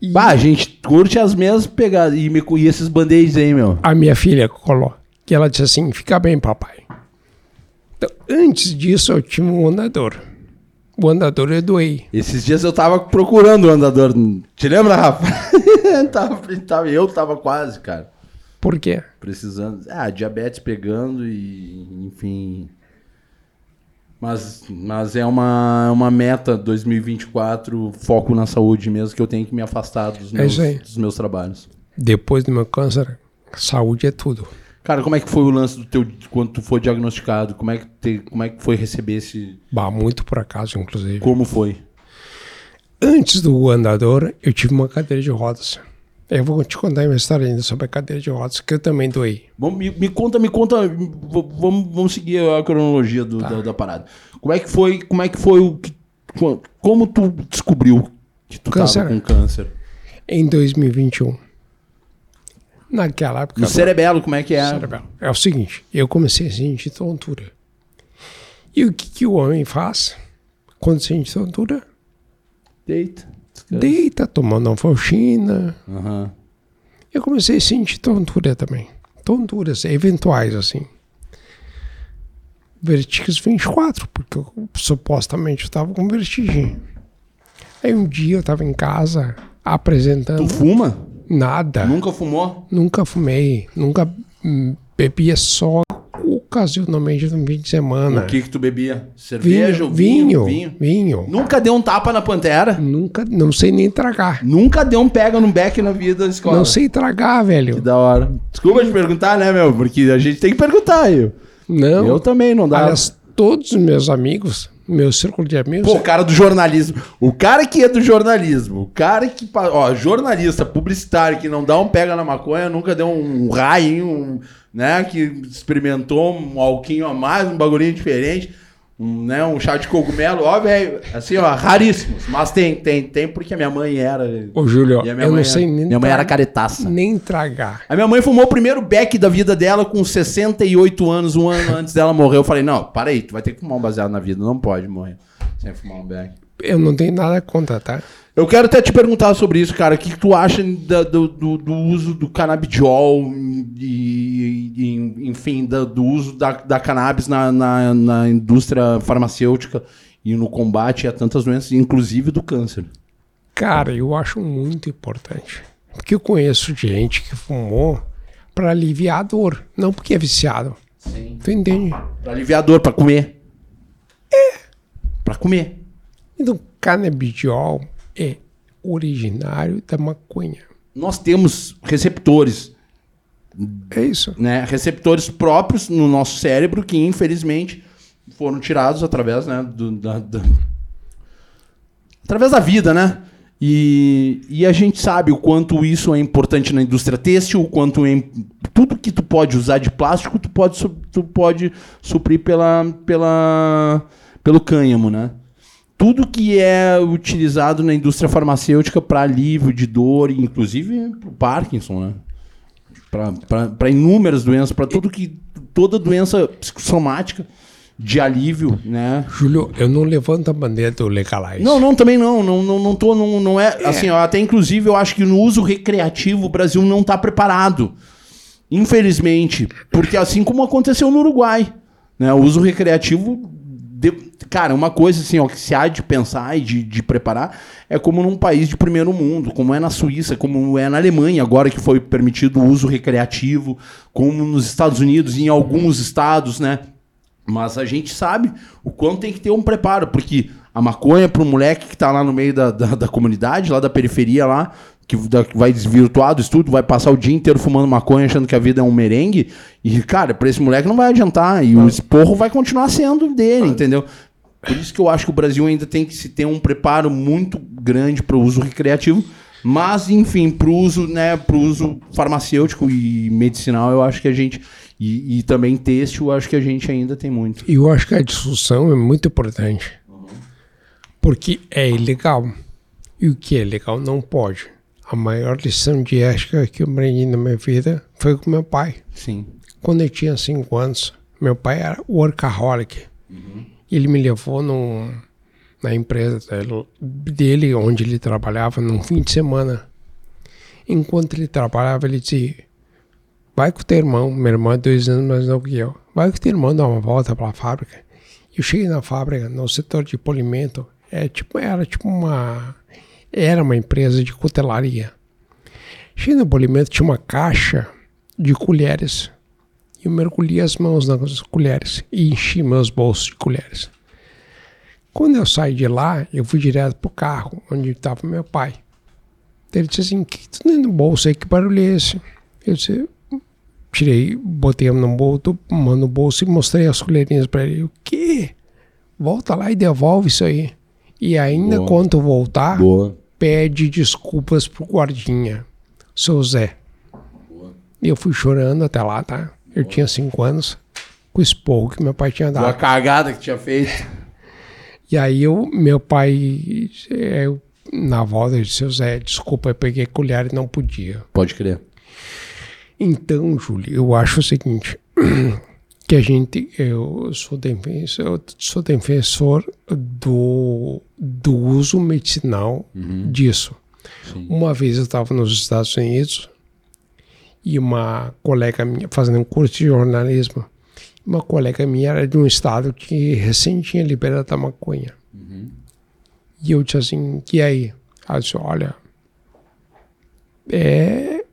E Bah, a gente curte as mesmas pegadas. E, me, e esses band-aids aí, meu. a minha filha colou. Que ela disse assim, fica bem, papai. Então, antes disso, eu tinha um andador. O andador eu doei. Esses dias eu tava procurando o andador. Te lembra, Rafa? eu tava quase, cara. Por quê? Precisando. Ah, diabetes pegando e. Enfim. Mas, mas é uma, uma meta 2024, foco na saúde mesmo, que eu tenho que me afastar dos É meus, aí. dos meus trabalhos. Depois do meu câncer, saúde é tudo. Cara, como é que foi o lance do teu quando tu foi diagnosticado? Como é que te, como é que foi receber esse Bah, muito por acaso, inclusive. como foi? Antes do andador, eu tive uma cadeira de rodas. Eu vou te contar uma história ainda sobre a cadeira de rodas, que eu também doei. Vamos, me, me conta, me conta, vamos, vamos seguir a cronologia do- Tá. da, da parada. Como é que foi, como é que foi o que, co- como tu descobriu que tu Câncer. tava com câncer? Em 2021. Naquela época. No cerebelo, como é que é? cerebral. É o seguinte, eu comecei a sentir tontura. E o que, que o homem faz quando sente tontura? Deita. Deita, toma nonfalchina. Aham. Eu comecei a sentir tontura também. Tonturas eventuais, assim. Vertigens 24, porque eu, supostamente eu estava com vertigem. Aí um dia eu estava em casa apresentando Tu fuma? Nada. Nunca fumou? Nunca fumei, nunca hum, bebia só ocasionalmente no fim de semana. O que que tu bebia? Cerveja, Vinho, ou vinho, vinho? vinho. Nunca deu um tapa na pantera? Nunca, não sei nem tragar. Nunca deu um pega no beck na vida da escola? Não sei tragar, Que velho. da hora. Desculpa te perguntar, né, meu? Porque a gente tem que perguntar aí. Não. Eu também não dá. Aliás, todos os meus amigos, meu círculo de amigos, Pô, o cara do jornalismo. O cara que é do jornalismo. O cara que. Ó, jornalista, publicitário, que não dá um pega na maconha, nunca deu um rainho, um, né? Que experimentou um alquinho a mais, um bagulhinho diferente. Um, né, um chá de cogumelo, ó, velho. Assim, ó, raríssimos. Mas tem, tem, tem, porque a minha mãe era. Ô, Júlio, eu não sei era- nem, Minha mãe era caretaça. nem tragar. A minha mãe fumou o primeiro beck da vida dela com 68 anos, um ano antes dela morrer. Eu falei, não, para aí, tu vai ter que fumar um baseado na vida, não pode morrer sem fumar um beck. Eu não tenho nada contra, tá? Eu quero até te perguntar sobre isso, cara. O que, que tu acha da- do, do- do uso do canabidiol e, e, enfim, da- do uso da, da cannabis na, na, na indústria farmacêutica e no combate a tantas doenças, inclusive do câncer? Cara, eu acho muito importante. Porque eu conheço gente que fumou para aliviar a dor, não porque é viciado. Sim. Tu entende? Pra aliviar a dor, pra comer. É. Pra comer. Então, canabidiol é originário da maconha. Nós temos receptores É isso. né, receptores próprios no nosso cérebro que, infelizmente, foram tirados através, né, do, da, da- através da vida, né? E, e a gente sabe o quanto isso é importante na indústria têxtil, o quanto é, im- tudo que tu pode usar de plástico, tu pode, tu pode suprir pela, pela, pelo cânhamo, né? Tudo que é utilizado na indústria farmacêutica para alívio de dor, inclusive para Parkinson, né? Para inúmeras doenças, para tudo que toda doença psicossomática de alívio, né? Júlio, eu não levanto a bandeira do legalize. Não, não, também não. Não, não, não tô. Não, não é. Assim, ó, até inclusive eu acho que no uso recreativo o Brasil não está preparado. Infelizmente. Porque assim como aconteceu no Uruguai. Né, o uso recreativo. de- cara, uma coisa assim, ó, que se há de pensar e de, de preparar é como num país de primeiro mundo, como é na Suíça, como é na Alemanha, agora que foi permitido o uso recreativo, como nos Estados Unidos, em alguns estados, né? Mas a gente sabe o quanto tem que ter um preparo, porque a maconha para o moleque que está lá no meio da, da, da comunidade, lá da periferia, lá, que, da- vai desvirtuar do estudo, vai passar o dia inteiro fumando maconha, achando que a vida é um merengue, e, cara, para esse moleque não vai adiantar, e o esporro vai continuar sendo dele, entendeu? Por isso que eu acho que o Brasil ainda tem que se ter um preparo muito grande para o uso recreativo, mas, enfim, para o uso, né, pro uso farmacêutico e medicinal, eu acho que a gente. E, e também têxtil, eu acho que a gente ainda tem muito. E eu acho que a discussão é muito importante. Porque é ilegal. E o que é legal não pode. A maior lição de ética que eu aprendi na minha vida foi com meu pai. Sim. Quando eu tinha cinco anos, meu pai era workaholic. Ele me levou na empresa dele, onde ele trabalhava, num fim de semana. Enquanto ele trabalhava, ele dizia: Vai com teu irmão, meu irmão é dois anos mais novo que eu. Vai com teu irmão dar uma volta pela fábrica. Eu cheguei na fábrica, no setor de polimento, é tipo, era tipo uma. Era uma empresa de cutelaria. Cheguei no polimento, tinha uma caixa de colheres. E eu mergulhei as mãos nas colheres e enchi meus bolsos de colheres. Quando eu saí de lá, eu fui direto pro carro, onde estava meu pai. Ele disse assim: que tu tem no bolso aí? Que barulho é esse? Eu disse: Tirei, botei no bolso, no bolso e mostrei as colherinhas para ele. O quê? Volta lá e devolve isso aí. E ainda Boa. quando voltar, Boa. pede desculpas pro guardinha, seu Zé. E eu fui chorando até lá, tá? Eu tinha cinco anos, com o esporro que meu pai tinha dado. cagada que tinha feito. E aí eu, meu pai, é, eu, na volta, eu disse, seu Zé, desculpa, eu peguei colher e não podia. Pode crer. Então, Júlio, eu acho o seguinte, que a gente, eu sou defensor, eu sou defensor do, do uso medicinal disso. Sim. Uma vez eu estava nos Estados Unidos e uma colega minha, fazendo um curso de jornalismo, uma colega minha era de um estado que recém tinha liberado a maconha. E eu disse assim, e aí? Ela disse, olha, é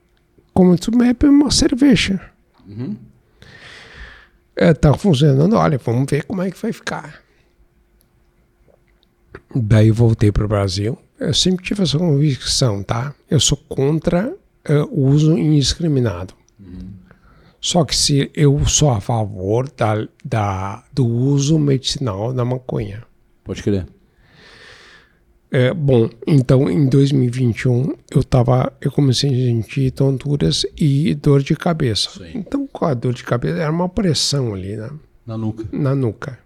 como tu bebe uma cerveja. É, tá funcionando, olha, vamos ver como é que vai ficar. Daí eu voltei para o Brasil. Eu sempre tive essa convicção, tá? Eu sou contra o uso indiscriminado. Só que se eu sou a favor da, da, do uso medicinal da maconha. Pode crer. É, bom, então em 2021 eu tava, eu comecei a sentir tonturas e dor de cabeça. Sim. Então, com a dor de cabeça era uma pressão ali, né? Na nuca. na nuca,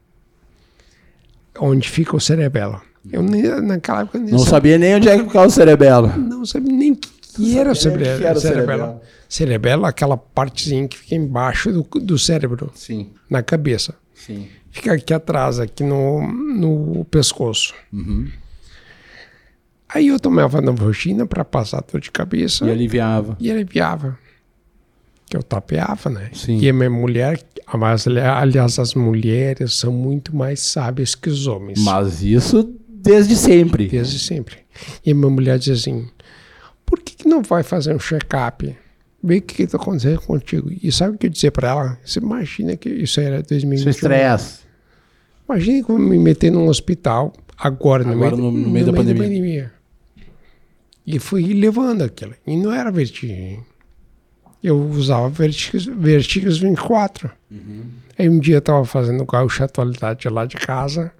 onde fica o cerebelo. Eu nem, naquela época nem Não sabia, sabia nem onde é que ficava o cerebelo. não sabia nem que, que era o cerebelo. era o cerebelo. cerebelo. Aquela partezinha que fica embaixo do, do cérebro, Sim, na cabeça. sim. Fica aqui atrás, aqui no, no pescoço. Uhum. Aí eu tomava Novalgina para passar dor de cabeça E aliviava. e aliviava. Que eu tapeava, né? Sim. E a minha mulher, aliás, as mulheres são muito mais sábias que os homens. Mas isso desde sempre. Desde sempre. E a minha mulher diz assim: por que, que não vai fazer um check-up? Vê o que está acontecendo contigo. E sabe o que eu dizia para ela? Você imagina que isso era Isso 2021. é estresse. Imagina que eu me meter num hospital agora, no, Agora, meio, no- no meio da pandemia. E fui levando aquilo. E não era vertigem. Eu usava Vertigos, Vertigos 24. Aí um dia eu tava fazendo gaúcha atualidade lá de casa.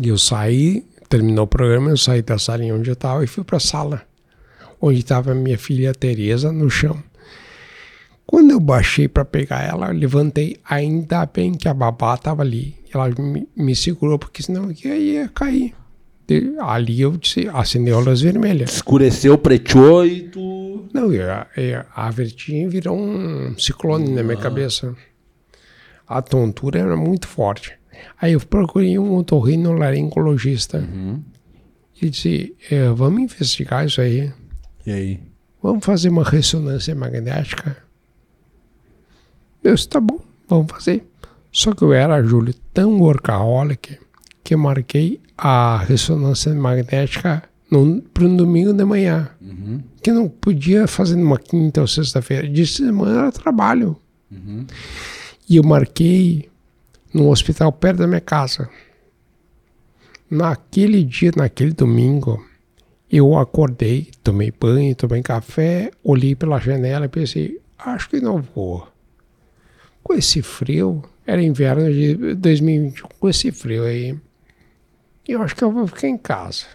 E eu saí, terminou o programa, eu saí da salinha onde eu tava e fui pra sala. Onde tava minha filha Tereza no chão. Quando eu baixei para pegar ela, eu levantei, ainda bem que a babá tava ali. Ela me, me segurou, porque senão eu ia cair. De- ali eu disse, acendeu a luz vermelha. Escureceu, preteou e tu. Não, e a, e a vertigem virou um ciclone na minha cabeça. A tontura era muito forte. Aí eu procurei um otorrinolaringologista. Ele disse, "Eh, vamos investigar isso aí. E aí? Vamos fazer uma ressonância magnética. Eu disse, tá bom, vamos fazer. Só que eu era, Júlio, tão workaholic que eu marquei a ressonância magnética para um domingo de manhã. Que não podia fazer numa quinta ou sexta-feira. De semana era trabalho. E eu marquei num hospital perto da minha casa. Naquele dia, naquele domingo, eu acordei, tomei banho, tomei café, olhei pela janela e pensei, acho que não vou. Com esse frio, era inverno de 2021, com esse frio aí, eu acho que eu vou ficar em casa.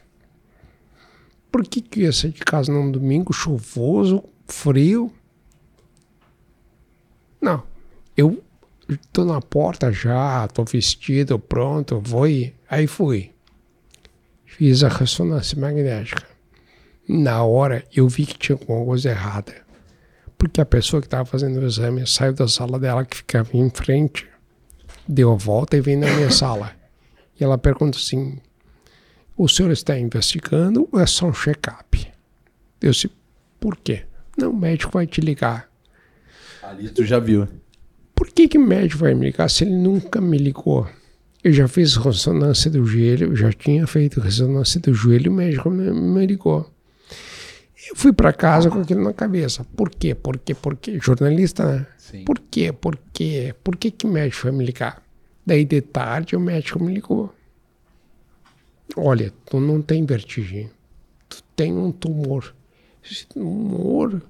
Por que, que eu ia sair de casa num domingo chuvoso, frio? Não, eu tô na porta já, tô vestido, pronto, vou ir. Aí fui. Fiz a ressonância magnética. Na hora eu vi que tinha alguma coisa errada. Porque a pessoa que estava fazendo o exame saiu da sala dela, que ficava em frente, deu a volta e veio na minha sala. E ela pergunta assim: O senhor está investigando ou é só um check-up? Eu disse: Por quê? Não, o médico vai te ligar. Ali tu já viu. Por que, que o médico vai me ligar se ele nunca me ligou? Eu já fiz ressonância do joelho, já tinha feito ressonância do joelho e o médico me, ligou. Eu fui para casa com aquilo na cabeça. Por quê? Por quê? Por quê? Jornalista, né? Sim. Por quê? Por quê? Por que, que o médico vai me ligar? Daí de tarde o médico me ligou. Olha, tu não tem vertigem. Tu tem um tumor. Esse tumor?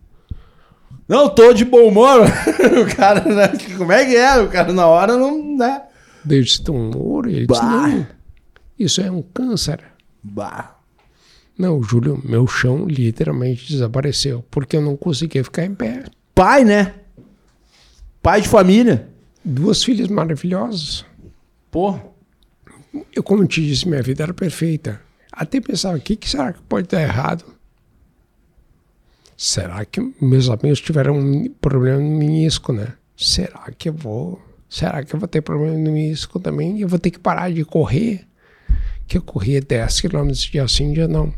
Não, tô de bom humor. o cara, né? Como é que é? O cara na hora não. Né? Desse tumor? Ele disse, Bah. não. Isso é um câncer. Bah. Não, Júlio, meu chão literalmente desapareceu, porque eu não conseguia ficar em pé. Pai, né? Pai de família. Duas filhas maravilhosas. Pô. Eu, como te disse, minha vida era perfeita. Até pensava, o que, que será que pode dar errado? Será que meus amigos tiveram um problema no menisco, né? Será que eu vou? Será que eu vou ter problema no menisco também? Eu vou ter que parar de correr? Que eu corria 10 quilômetros dia sim, dia não.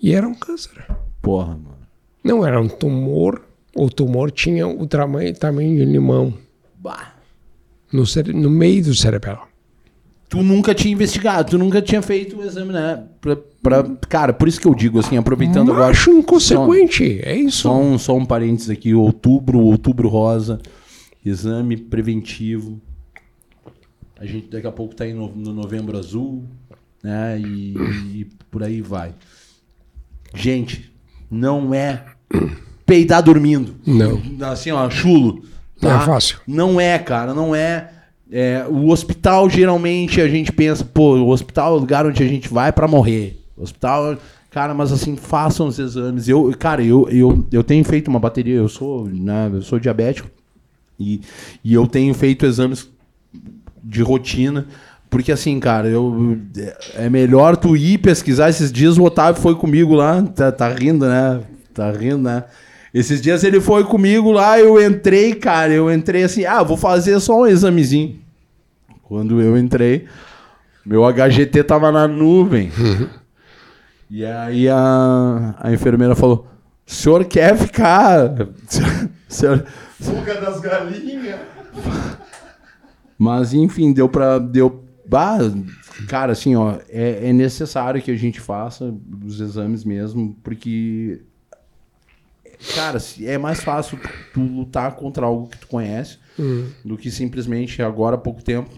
E era um câncer. Porra, mano. Não era um tumor. O tumor tinha o tamanho, tamanho de um limão Bah. no, no meio do cerebelo. Tu nunca tinha investigado, tu nunca tinha feito o exame, né? Pra, pra- cara, por isso que eu digo, assim, aproveitando agora. Macho inconsequente, é isso. Só um, só um parênteses aqui, outubro, outubro rosa, exame preventivo. A gente daqui a pouco tá aí no, no novembro azul, né? E, e por aí vai. Gente, não é peidar dormindo. Não. Assim, ó, chulo. Não tá? é fácil. Não é, cara, não é. É, o hospital, geralmente, a gente pensa, pô, o hospital é o lugar onde a gente vai pra morrer. O hospital, cara, mas assim, façam os exames. Eu, cara, eu, eu, eu tenho feito uma bateria, eu sou, né, eu sou diabético e, e eu tenho feito exames de rotina. Porque assim, cara, eu, é melhor tu ir pesquisar. Esses dias o Otávio foi comigo lá, tá, tá rindo, né? Tá rindo, né? Esses dias ele foi comigo lá, eu entrei, cara, eu entrei assim, ah, vou fazer só um examezinho. Quando eu entrei, meu HGT tava na nuvem. e aí a, a enfermeira falou: o senhor quer ficar? Senhor, Fuga das galinhas. mas enfim, deu pra. Deu, cara, assim, ó, é, é necessário que a gente faça os exames mesmo, porque. Cara, é mais fácil tu lutar contra algo que tu conhece do que simplesmente agora há pouco tempo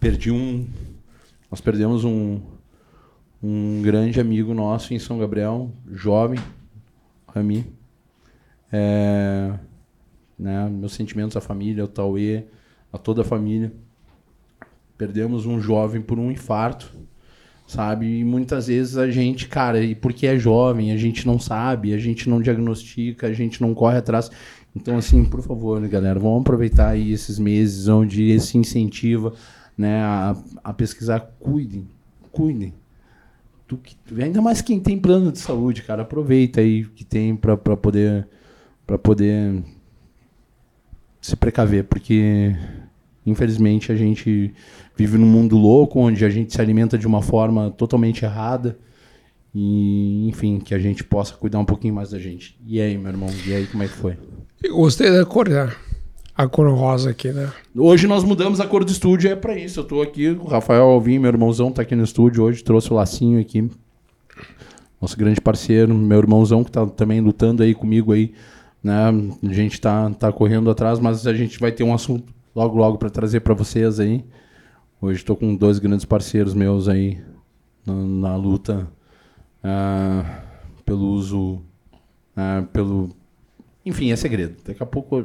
perdi um. Nós perdemos um, um grande amigo nosso em São Gabriel, jovem, Rami. É, né, meus sentimentos à família, ao Tauê, a toda a família. Perdemos um jovem por um infarto, sabe? E muitas vezes a gente, cara, e porque é jovem, a gente não sabe, a gente não diagnostica, a gente não corre atrás. Então, assim, por favor, né, galera, vamos aproveitar aí esses meses onde se incentiva né, a, a pesquisar. Cuidem, cuidem. Que- ainda mais quem tem plano de saúde, cara, aproveita aí que tem para poder para poder se precaver, porque infelizmente a gente vive num mundo louco onde a gente se alimenta de uma forma totalmente errada e enfim que a gente possa cuidar um pouquinho mais da gente. E aí, meu irmão? E aí, como é que foi? Eu gostei da cor, né? A cor rosa aqui, né? Hoje nós mudamos a cor do estúdio, é pra isso. Eu tô aqui, o Rafael Alvim, meu irmãozão, tá aqui no estúdio hoje, trouxe o lacinho aqui. Nosso grande parceiro, meu irmãozão que tá também lutando aí comigo aí, né? A gente tá, tá correndo atrás, mas a gente vai ter um assunto logo logo pra trazer pra vocês aí. Hoje tô com dois grandes parceiros meus aí na, na luta ah, pelo uso, ah, pelo enfim, é segredo. Daqui a pouco,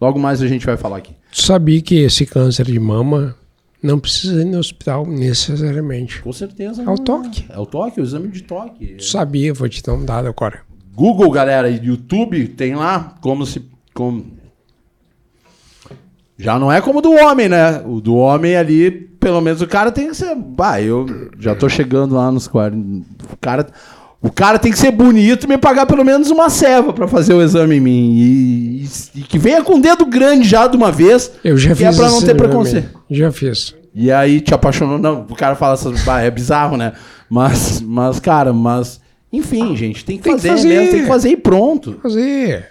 logo mais a gente vai falar aqui. Tu sabia que esse câncer de mama não precisa ir no hospital necessariamente. Com certeza. É o toque. É o toque, o exame de toque. Tu sabia, vou te dar um dado agora. Google, galera, e YouTube tem lá como se. Como... Já não é como do homem, né? O do homem ali, pelo menos o cara tem que ser. Bah, eu já tô chegando lá nos 40. O cara, o cara tem que ser bonito e me pagar pelo menos uma ceva pra fazer o exame em mim. E, e- e que venha com o dedo grande já de uma vez. Eu já que fiz é pra não ter preconceito. Já fiz. E aí te apaixonou. Não, o cara fala assim, bah, é bizarro, né? Mas, mas, cara, mas. Enfim, gente, tem que Tem que fazer, fazer. mesmo, tem que fazer e pronto. Fazer.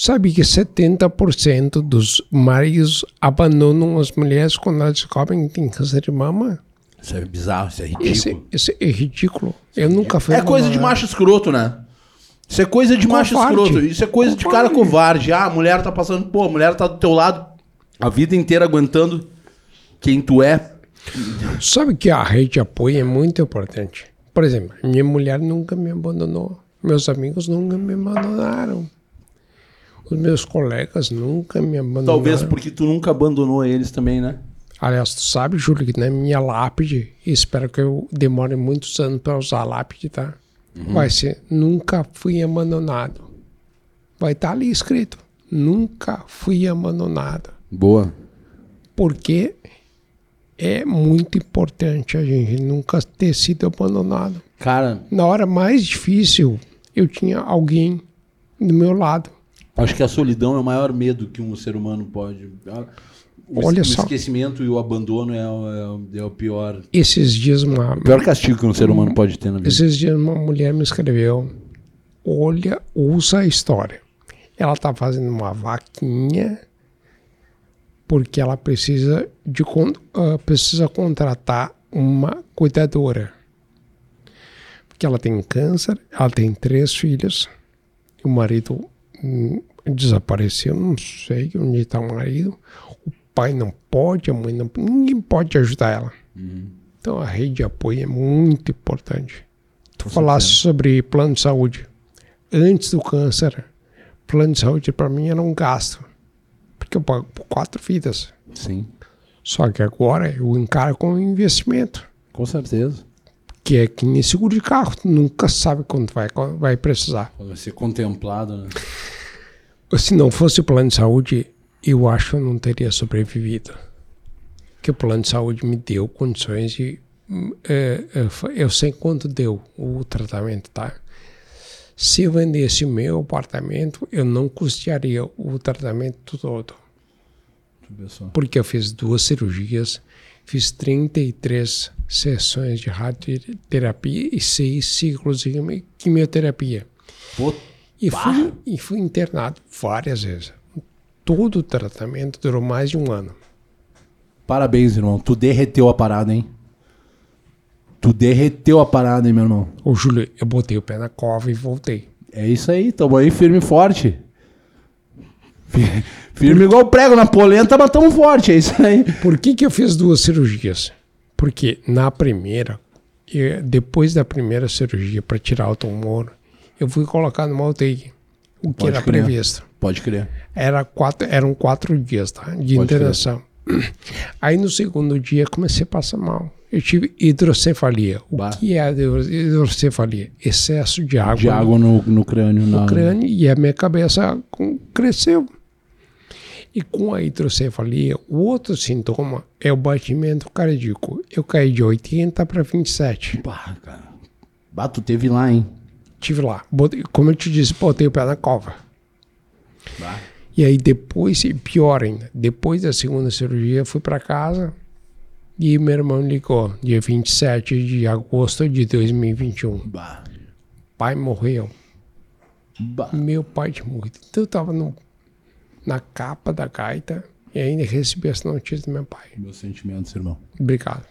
Sabe que 70% dos maridos abandonam as mulheres quando elas descobrem que tem câncer de mama? Isso é bizarro, isso é ridículo. Esse, esse é ridículo. Eu nunca fui É coisa de macho escroto, né? Isso é coisa de macho Covarde. escroto. Isso é coisa de cara covarde. Ah, a mulher tá passando, pô, a mulher tá do teu lado a vida inteira aguentando quem tu é. Sabe que a rede de apoio é muito importante. Por exemplo, minha mulher nunca me abandonou. Meus amigos nunca me abandonaram. Os meus colegas nunca me abandonaram. Talvez porque tu nunca abandonou eles também, né? Aliás, tu sabe, Júlio, que na minha lápide, espero que eu demore muitos anos para usar a lápide, tá? Vai ser, nunca fui abandonado. Vai estar ali escrito, nunca fui abandonado. Boa. Porque é muito importante a gente nunca ter sido abandonado. Cara, Na hora mais difícil, eu tinha alguém do meu lado. Acho que a solidão é o maior medo que um ser humano pode. O, Olha o só. esquecimento e o abandono é o, é o- é o pior. Esses dias uma, O pior castigo que um ser humano pode ter na vida. Esses dias uma mulher me escreveu: Olha, usa a história. Ela tá fazendo uma vaquinha porque ela precisa de ah, precisa contratar uma cuidadora. Porque ela tem câncer, ela tem três filhos, o marido hum, desapareceu, não sei onde está o marido. O pai não pode, a mãe não, ninguém pode ajudar ela. Então a rede de apoio é muito importante. Tu falasse sobre plano de saúde. Antes do câncer, plano de saúde para mim era um gasto. Porque eu pago por quatro vidas. Sim, Só que agora eu encaro como investimento. com certeza. Que é que nem seguro de carro. Tu nunca sabe quando vai, vai precisar. Vai ser contemplado, né? Se não fosse o plano de saúde, eu acho que eu não teria sobrevivido. Que o plano de saúde me deu condições de. é, é, fa- eu sei quanto deu o tratamento, tá? Se eu vendesse o meu apartamento, eu não custearia o tratamento todo. Porque eu fiz duas cirurgias, fiz 33 sessões de radioterapia e seis ciclos de quimi- quimioterapia. Pô, E fui, e fui internado várias vezes. Todo o tratamento durou mais de um ano. parabéns, irmão. Tu derreteu a parada, hein? Tu derreteu a parada, hein, meu irmão? Ô, Júlio, eu botei o pé na cova e voltei. É isso aí, tamo aí firme e forte. Fi- Firme igual prego na polenta, mas tamo forte, é isso aí. Por que, que eu fiz duas cirurgias? Porque na primeira, eu- depois da primeira cirurgia para tirar o tumor, eu fui colocado numa UTI. o que Pode era crer. previsto. Pode crer. Era quatro, eram quatro dias tá, de Pode internação. Aí no segundo dia comecei a passar mal. Eu tive hidrocefalia. O Bah. que é hidrocefalia? Excesso de água, De água no, no crânio. no na... crânio e a minha cabeça cresceu. E com a hidrocefalia, o outro sintoma é o batimento cardíaco. Eu caí de 80 para 27. Bah, cara. Bah, tu teve lá, hein? Tive lá. Como eu te disse, botei o pé na cova. Bah. E aí depois, e pior ainda, depois da segunda cirurgia, fui para casa e meu irmão ligou, dia 27 de agosto de 2021. Bah. Pai morreu. Bah. Meu pai tinha morrido. Então eu tava no, na capa da gaita e ainda recebi essa notícia do meu pai. Meus sentimentos, irmão. Obrigado.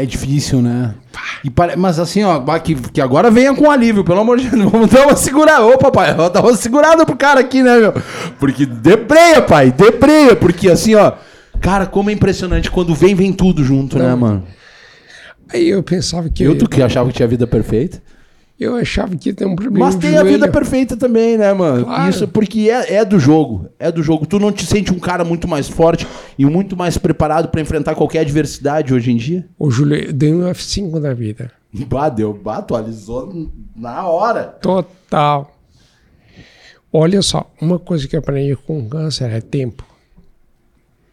É difícil, né? E pare- Mas assim, ó, que, que agora venha com alívio, pelo amor de Deus. Vamos dar uma segurada. Ô, papai, ó, dá uma segurada pro cara aqui, né, meu? Porque debreia, pai, debreia. Porque assim, ó, cara, como é impressionante. Quando vem, vem tudo junto, né, mano? Aí eu pensava que Eu, tu que achava que tinha vida perfeita. Eu achava que ia ter um problema Mas tem a vida joelho. perfeita também, né, mano? Claro. Isso porque é, é do jogo. É do jogo. Tu não te sente um cara muito mais forte e muito mais preparado pra enfrentar qualquer adversidade hoje em dia? O Júlio deu um F5 na vida. Bah, deu, bah, atualizou na hora. Total. Olha só, uma coisa que eu aprendi com câncer é tempo.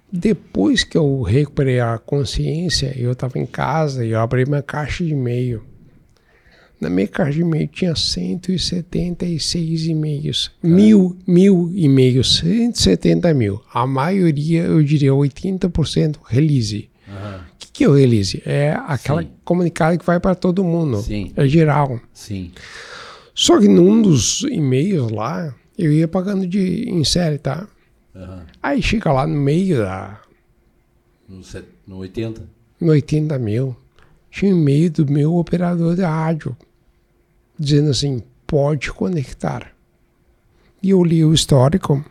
Depois que eu recuperei a consciência, eu estava em casa e eu abri minha caixa de e-mail. Na de e-mail tinha 176 e-mails. Mil, mil e-mails, 170 mil. A maioria, eu diria 80% release. O que, que é o release? É aquela Sim. comunicado que vai para todo mundo. Sim. É geral. Sim. Só que num dos e-mails lá, eu ia pagando de, em série, tá? Aí chega lá no meio da No, set- no 80. no 80 mil, tinha um e-mail do meu operador de rádio dizendo assim, pode conectar. E eu li o histórico,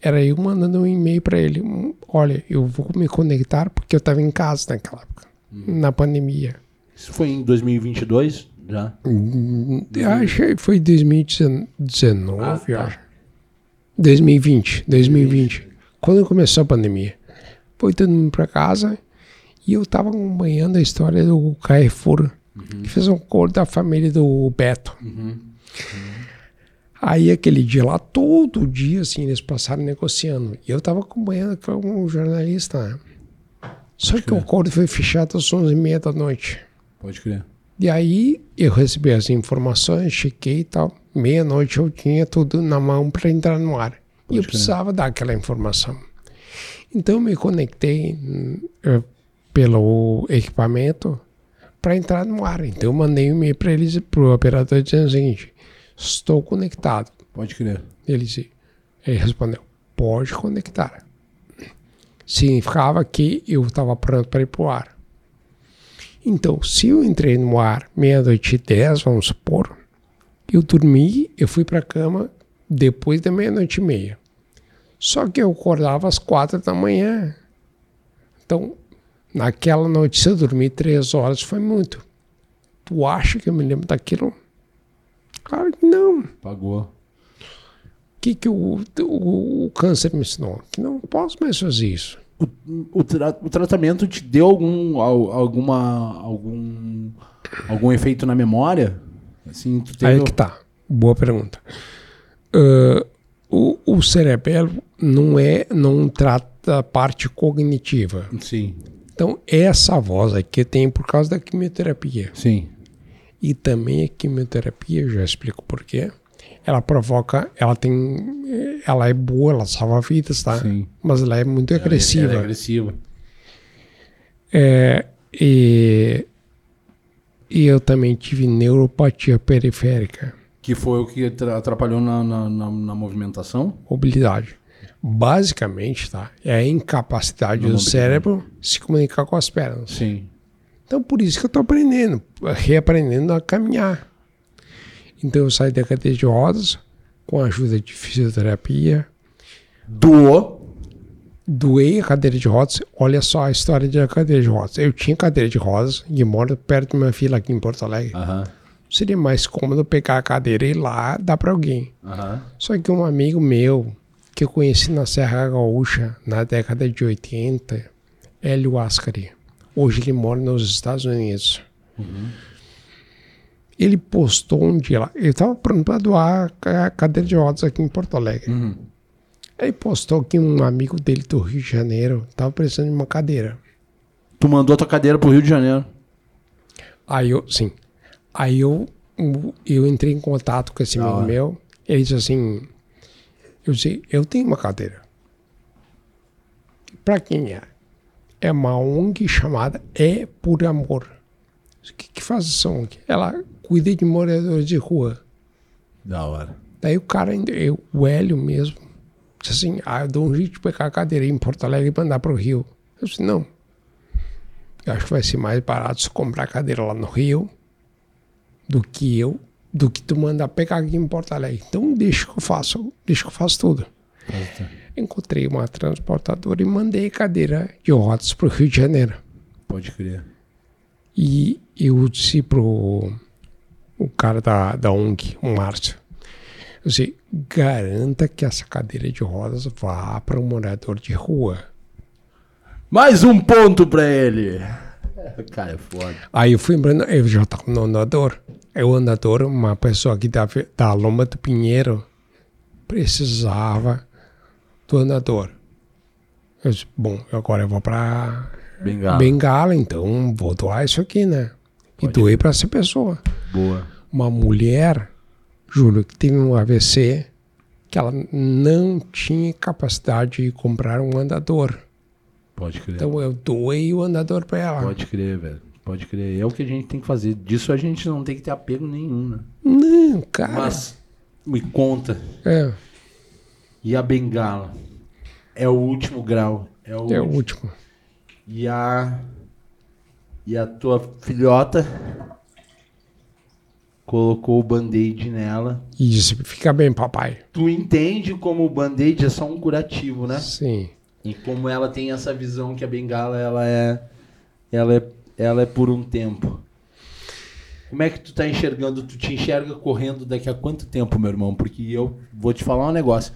era eu mandando um e-mail para ele, um, olha, eu vou me conectar porque eu estava em casa naquela época, na pandemia. Isso foi em 2022 já? Eu acho que foi 2019, Ah, tá. acho. 2020, 2020. Quando começou a pandemia. Foi todo mundo pra casa e eu tava acompanhando a história do Carrefour, que fez um coro da família do Beto. Aí aquele dia lá, todo dia, assim, eles passaram negociando. E eu tava acompanhando como um jornalista, né? Só que o acordo foi fechado às 11h30 da noite. Pode crer. E aí eu recebi as informações, chequei e tal. Meia-noite eu tinha tudo na mão para entrar no ar. e eu crer. precisava dar aquela informação. Então eu me conectei hum, eh, pelo equipamento para entrar no ar. Então eu mandei um e-mail para eles, para o operador, dizendo o seguinte: estou conectado. Pode crer. Ele, disse- ele respondeu: pode conectar. Significava que eu estava pronto para ir para o ar. Então, se eu entrei no ar meia-noite e dez, vamos supor, eu dormi, eu fui para a cama depois da meia-noite e meia. Só que eu acordava às quatro da manhã. Então, naquela noite, se eu dormi três horas, foi muito. Tu acha que eu me lembro daquilo? Claro que não. Pagou. O que, que o, o, o câncer me ensinou? Que não posso mais fazer isso. O, o, tra- o tratamento te deu algum, al- alguma, algum, algum efeito na memória? Assim, tu teve... Aí que tá. Boa pergunta. Ah, o, o cerebelo não é, não trata a parte cognitiva. Sim, Então, essa voz aqui tem por causa da quimioterapia. sim. E também a quimioterapia, já explico por quê. Ela provoca, ela tem, ela é boa, ela salva vidas, tá? Sim. Mas ela é muito agressiva. Ela é agressiva. É, e, e eu também tive neuropatia periférica, Que foi o que tra- atrapalhou na, na, na- na movimentação? mobilidade. Basicamente, tá? É a incapacidade do cérebro se comunicar com as pernas. Sim. Então, por isso que eu tô aprendendo, reaprendendo a caminhar. Então, eu saí da cadeira de rodas com a ajuda de fisioterapia, Doou. doei a cadeira de rodas. Olha só a história da cadeira de rodas. Eu tinha cadeira de rodas e moro perto de uma fila aqui em Porto Alegre. Aham. seria mais cômodo pegar a cadeira e ir lá dar para alguém. Aham. Só que um amigo meu, que eu conheci na Serra Gaúcha na década de 80, Hélio Ascari. Hoje ele mora nos Estados Unidos. Ele postou um dia lá. Ele estava pronto para doar a cadeira de rodas aqui em Porto Alegre. Uhum. Ele postou que um amigo dele do Rio de Janeiro estava precisando de uma cadeira. Tu mandou a tua cadeira pro Rio de Janeiro. Aí eu, sim. Aí eu, eu entrei em contato com esse Da amigo meu. Ele disse assim: Eu disse, eu tenho uma cadeira. Pra quem é? É uma ONG chamada É por Amor. O que, que faz essa ONG? Ela cuida de moradores de rua. Da hora. Daí o cara, eu, o Hélio mesmo, disse assim: Ah, eu dou um jeito de pegar a cadeira em Porto Alegre e mandar pro Rio. Eu disse: Não. Eu acho que vai ser mais barato se comprar a cadeira lá no Rio do que eu, do que tu mandar pegar aqui em Porto Alegre. Então deixa que eu faço, deixa que eu faço tudo. Encontrei uma transportadora e mandei cadeira de rodas pro Rio de Janeiro. Pode crer. E eu disse pro o cara da, da ONG, o Márcio, eu disse, garanta que essa cadeira de rodas vá para um morador de rua. Mais um ponto pra ele. Cara, é foda. Aí eu fui lembrando, eu já estava no andador. É o andador, uma pessoa aqui da, da Loma do Pinheiro, precisava do andador. Eu disse, bom, agora eu vou para Bengala. Bengala, então vou doar isso aqui, né? E Pode doei para essa pessoa. Boa. uma mulher, Júlio, que teve um AVC, que ela não tinha capacidade de comprar um andador. Pode crer. Então eu doei o andador para ela. Pode crer, velho. Pode crer. É o que a gente tem que fazer. Disso a gente não tem que ter apego nenhum, né? Não, cara. Mas, me conta. É, E a bengala? É o último grau. É o, é o último. último. E a. E a tua filhota colocou o band-aid nela. Disse, fica bem, papai. Tu entende como o band-aid é só um curativo, né? Sim. E como ela tem essa visão que a bengala ela é ela é ela é por um tempo. Como é que tu tá enxergando? Tu te enxerga correndo daqui a quanto tempo, meu irmão? Porque eu vou te falar um negócio.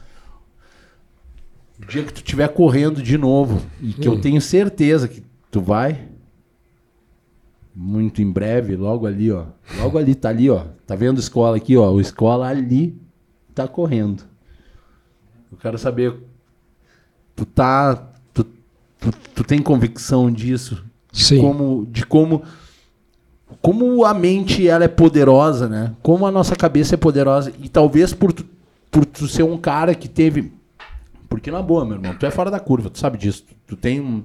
O dia que tu estiver correndo de novo, e que eu Hum. tenho certeza que tu vai, muito em breve, logo ali, ó. Logo ali, tá ali, ó. Tá vendo a escola aqui, ó? O escola ali tá correndo. Eu quero saber tu tá tu, tu, tu tem convicção disso Sim. como de como como a mente ela é poderosa né como a nossa cabeça é poderosa e talvez por tu, por tu ser um cara que teve porque na boa meu irmão tu é fora da curva tu sabe disso tu, tu tem um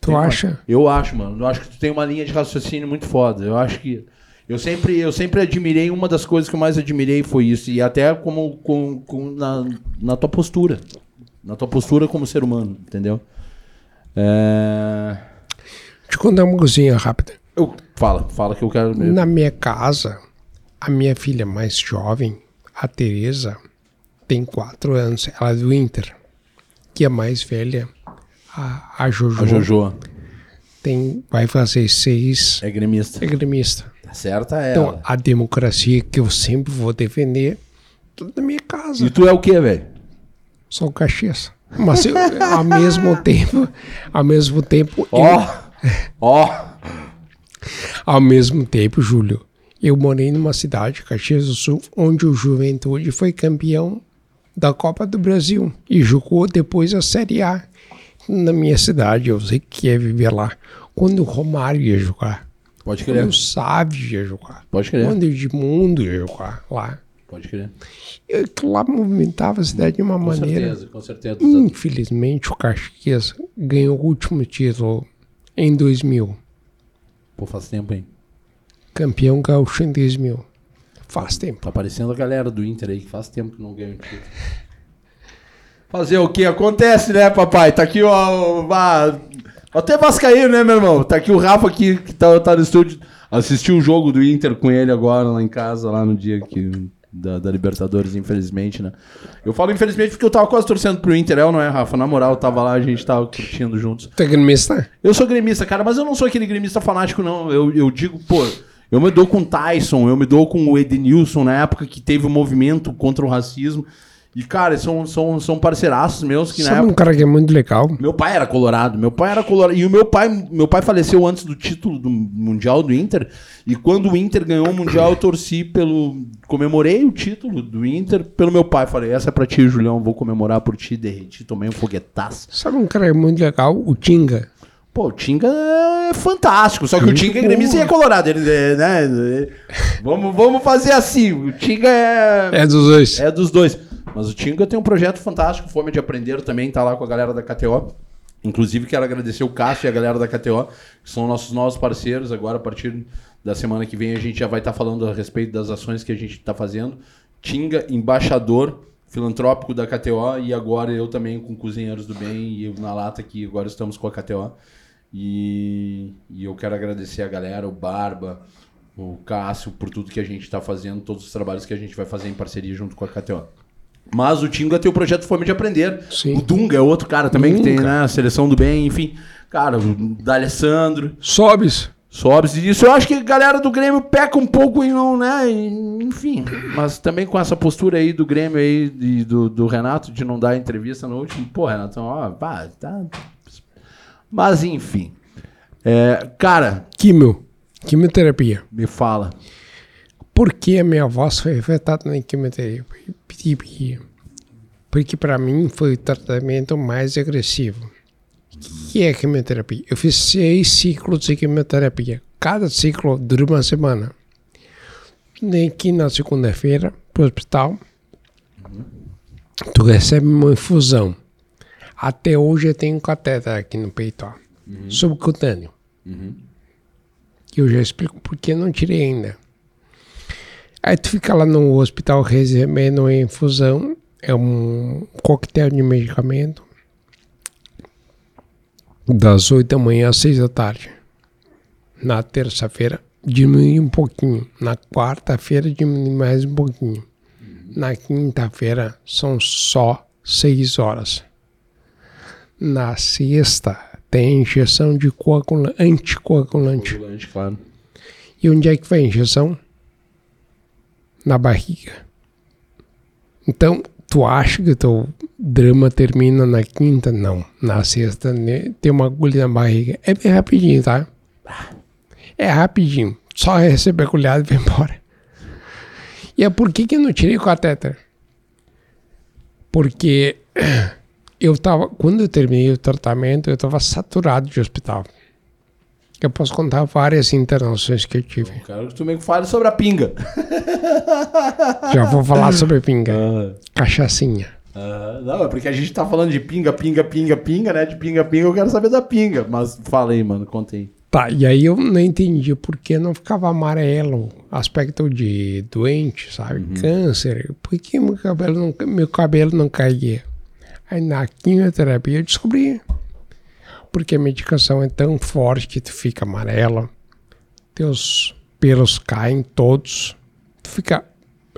Tu tem uma- acha? eu acho mano eu acho que tu tem uma linha de raciocínio muito foda eu acho que eu sempre, eu sempre admirei, uma das coisas que eu mais admirei foi isso, e até como, com, com- na, na tua postura. Na tua postura como ser humano, entendeu? É... Eu contar uma coisinha rápida. Eu, fala, fala que eu quero. Na minha casa, a minha filha mais jovem, a Teresa, tem quatro anos. Ela é do Inter. Que a mais velha, a, a Jojo, A Jojo Tem, vai fazer seis. é gremista. É gremista. Tá certa ela. Então, a democracia que eu sempre vou defender, tudo na minha casa. E tu é o quê, velho? Sou Caxias. Mas eu, ao mesmo tempo, ao mesmo tempo, eu- Ó! Ao mesmo tempo, Júlio, eu morei numa cidade, Caxias do Sul, onde o Juventude foi campeão da Copa do Brasil e jogou depois a Série A. Na minha cidade, eu sei que é viver lá. Quando o Romário ia jogar, Pode quando crer. o Sávio ia jogar, Pode crer. quando o Edmundo ia jogar lá. Pode crer. Eu, lá movimentava a cidade de uma Com maneira. certeza, com certeza. Infelizmente, o Caxias ganhou o último título em 2000. Pô, faz tempo, hein? Campeão gaúcho em 2000. Faz tempo. Tá aparecendo a galera do Inter aí que faz tempo que não ganha o título. Fazer o que? Acontece, né, papai? Tá aqui, ó. Até Vascaíno, né, meu irmão? Tá aqui o Rafa aqui, que tá, tá no estúdio. Assistiu o jogo do Inter com ele agora lá em casa, lá no dia que, da, da Libertadores, infelizmente, né? Eu falo infelizmente porque eu tava quase torcendo pro Inter, é ou não é, Rafa? Na moral, eu tava lá, a gente tava curtindo juntos. Tu é gremista? Eu sou gremista, cara, mas eu não sou aquele gremista fanático, não. Eu, eu digo, pô, Eu me dou com o Tyson, eu me dou com o Edenilson na época que teve o movimento contra o racismo. E, cara, são, são, são parceiraços meus que na Sabe época. um cara que é muito legal? Meu pai era colorado, meu pai era colorado. E o meu pai, meu pai faleceu antes do título do Mundial do Inter. E quando o Inter ganhou o Mundial, eu torci pelo. Comemorei o título do Inter pelo meu pai. Falei, essa é pra ti, Julião, vou comemorar por ti, derreti, tomei um foguetaço. Sabe um cara que é muito legal? O Tinga. Pô, o Tinga é fantástico. Só que o Tinga é gremista e é colorado. Ele, é, né? vamos, vamos fazer assim. O Tinga é. É dos dois. É dos dois. Mas o Tinga tem um projeto fantástico, Fome de Aprender também, tá lá com a galera da KTO. Inclusive, quero agradecer o Cássio e a galera da KTO, que são nossos novos parceiros. Agora, a partir da semana que vem, a gente já vai estar falando a respeito das ações que a gente está fazendo. Tinga, embaixador filantrópico da KTO, e agora eu também com Cozinheiros do Bem e na lata aqui, agora estamos com a KTO. E, e eu quero agradecer a galera, o Barba, o Cássio, por tudo que a gente está fazendo, todos os trabalhos que a gente vai fazer em parceria junto com a KTO. Mas o Tinga tem o projeto Fome de Aprender. Sim. O Dunga é outro cara também que tem, Dunga. né? A seleção do bem, enfim. Cara, o D'Alessandro, Sobes. Sobes. E isso eu acho que a galera do Grêmio peca um pouco em não, né? Enfim. Mas também com essa postura aí do Grêmio aí, e do, do Renato, de não dar entrevista no último. Pô, Renato, ó, pá, tá. Mas enfim. É, cara, Químio. Quimioterapia. me fala. Por que a minha voz foi afetada na quimioterapia? Porque para mim foi o tratamento mais agressivo. O que é quimioterapia? Eu fiz seis ciclos de quimioterapia. Cada ciclo dura uma semana. Nem que na segunda-feira, pro hospital, tu recebe uma infusão. Até hoje eu tenho um catéter aqui no peito, ó, subcutâneo. Que eu já explico por que não tirei ainda. Aí tu fica lá no hospital recebendo infusão, é um coquetel de medicamento, das 8 da manhã às 6 da tarde. Na terça-feira diminui um pouquinho, na quarta-feira diminui mais um pouquinho. Na quinta-feira são só 6 horas. Na sexta tem injeção de coagulante, anticoagulante. Ambulante, claro. E onde é que vai a injeção? Na barriga. Então, tu acha que teu drama termina na quinta? Não. Na sexta né, tem uma agulha na barriga. É bem rapidinho, tá? É rapidinho. Só receber a agulhada e vai embora. E é por que, que eu não tirei o catéter? Porque eu tava, quando eu terminei o tratamento, eu tava saturado de hospital. Eu posso contar várias internações que eu tive. Quero que tu me fale sobre a pinga. Já vou falar sobre pinga. Cachaçinha. Ah, não, é porque a gente tá falando de pinga, pinga, pinga, pinga, né? De pinga, pinga, eu quero saber da pinga. Mas fala aí, mano, conta aí. Tá, e aí eu não entendi por que não ficava amarelo, aspecto de doente, sabe? Câncer. Por que meu cabelo não, meu cabelo não caía? Aí na quimioterapia eu descobri. Porque a medicação é tão forte que tu fica amarelo, teus pelos caem todos, tu fica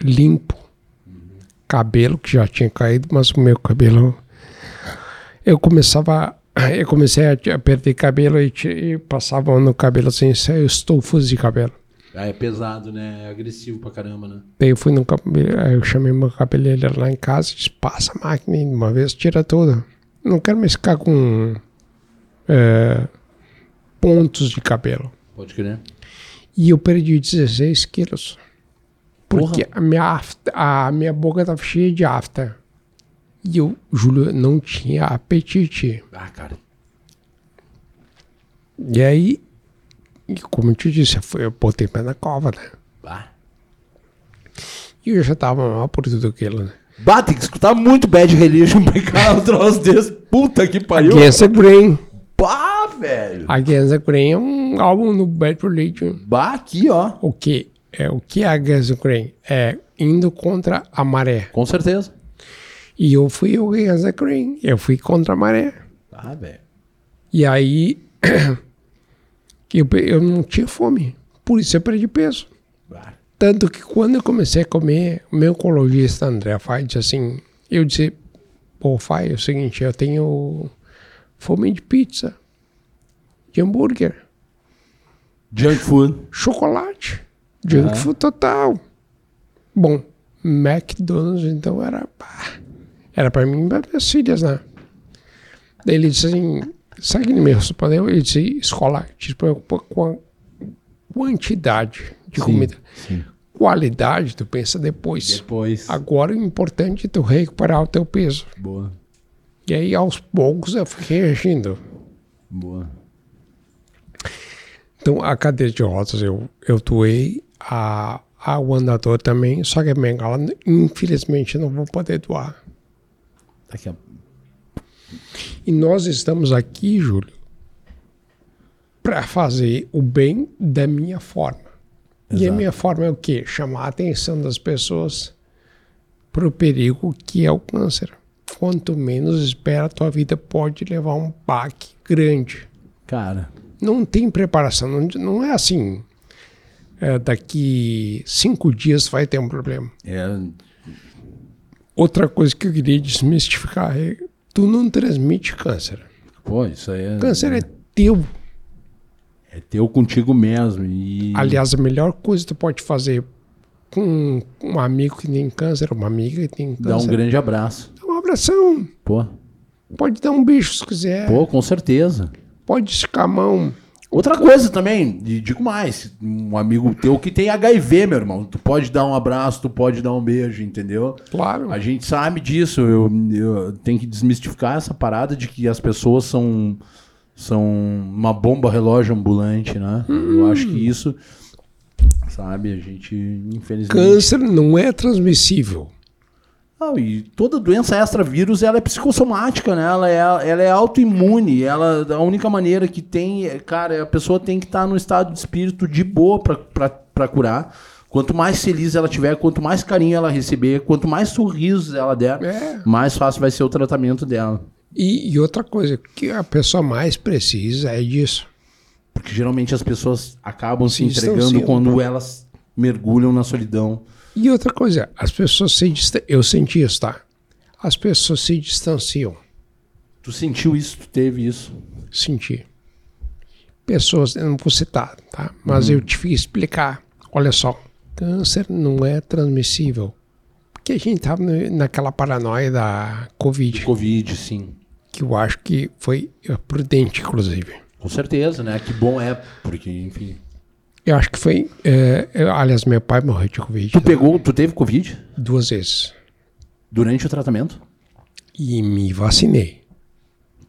limpo. Cabelo que já tinha caído, mas o meu cabelo. Eu começava. Eu comecei a perder cabelo e, e passava no cabelo assim, estufos de cabelo. Ah, é pesado, né? É agressivo pra caramba, né? Daí eu fui no cabelo, eu chamei meu cabeleireiro lá em casa e disse, passa a máquina de uma vez, tira tudo. Não quero mais ficar com é, pontos de cabelo. Pode crer. E eu perdi 16 quilos. Porque a minha, afta, a minha boca estava cheia de afta. E eu, Júlio, não tinha apetite. Ah, cara. E aí, como eu te disse, eu, botei pé na cova, né? Ah. E eu já tava mal por tudo aquilo, né? Bah, tem que escutar muito Bad Religion pra encarar um troço desse. Puta que pariu. Against the Grain. Bah, velho. Against the Grain é um álbum no Bad Religion. Bah, aqui, ó. O que é o que é Against the Grain? É indo contra a maré. Com certeza. E eu fui o the Grain. Eu fui contra a maré. Ah, velho. E aí eu, eu não tinha fome. Por isso eu perdi peso. Bah. Tanto que quando eu comecei a comer, o meu oncologista André Fai disse assim, eu disse, pô, Fai, é o seguinte, eu tenho fome de pizza, de hambúrguer, Junk food. chocolate. Junk Aham. food total. Bom, McDonald's então era. Era pra mim e para minhas filhas, né? Daí ele disse assim: sabe que ele me respondeu? Ele disse: escola, te preocupa com a quantidade de comida. Sim. Qualidade, tu pensa depois. Depois. Agora o importante é tu recuperar o teu peso. Boa. E aí, aos poucos, eu fui reagindo. Boa. Então, a cadeira de rodas eu, eu doei, a, a, o andador também, só que a bengala, infelizmente, não vou poder doar. Daqui a... E nós estamos aqui, Júlio, para fazer o bem da minha forma. E a Exato. minha forma é o quê? Chamar a atenção das pessoas para o perigo que é o câncer. Quanto menos espera, a tua vida pode levar um baque grande. Cara, Não tem preparação, não, não é assim. é, daqui cinco dias vai ter um problema. é. Outra coisa que eu queria desmistificar é: tu não transmite câncer. Pô, isso aí é. Câncer é teu. É teu contigo mesmo. E. Aliás, a melhor coisa que tu pode fazer com um amigo que tem câncer, uma amiga que tem Dá um câncer, grande abraço. Abração. Pô. Pode dar um beijo se quiser. Pô, com certeza. Pode esticar a mão. Outra coisa também, digo mais, um amigo teu que tem HIV, meu irmão, tu pode dar um abraço, tu pode dar um beijo, entendeu? Claro. A gente sabe disso, eu, eu tenho que desmistificar essa parada de que as pessoas são, são uma bomba relógio ambulante, né? Eu acho que isso, sabe, a gente, infelizmente... Câncer não é transmissível. Não, e toda doença extravírus ela é psicossomática, né? Ela é, ela é autoimune. Ela, a única maneira que tem, é, cara, a pessoa tem que estar no estado de espírito de boa para curar. Quanto mais feliz ela tiver, quanto mais carinho ela receber, quanto mais sorrisos ela der, É. mais fácil vai ser o tratamento dela. E, e outra coisa, que a pessoa mais precisa é disso. Porque geralmente as pessoas acabam se Se entregando quando elas mergulham na solidão. E outra coisa, as pessoas se distanciam. Eu senti isso, tá? As pessoas se distanciam. Tu sentiu isso, tu teve isso. Senti. Pessoas, eu não vou citar, tá? Mas eu tive que explicar. Olha só, câncer não é transmissível. Porque a gente tava no- naquela paranoia da Covid, Covid, sim. que eu acho que foi prudente, inclusive. Com certeza, né? Que bom é, porque, enfim. Eu acho que foi. eh, eu- aliás, meu pai morreu de Covid Tu pegou, tu teve Covid duas vezes. durante o tratamento? E me vacinei.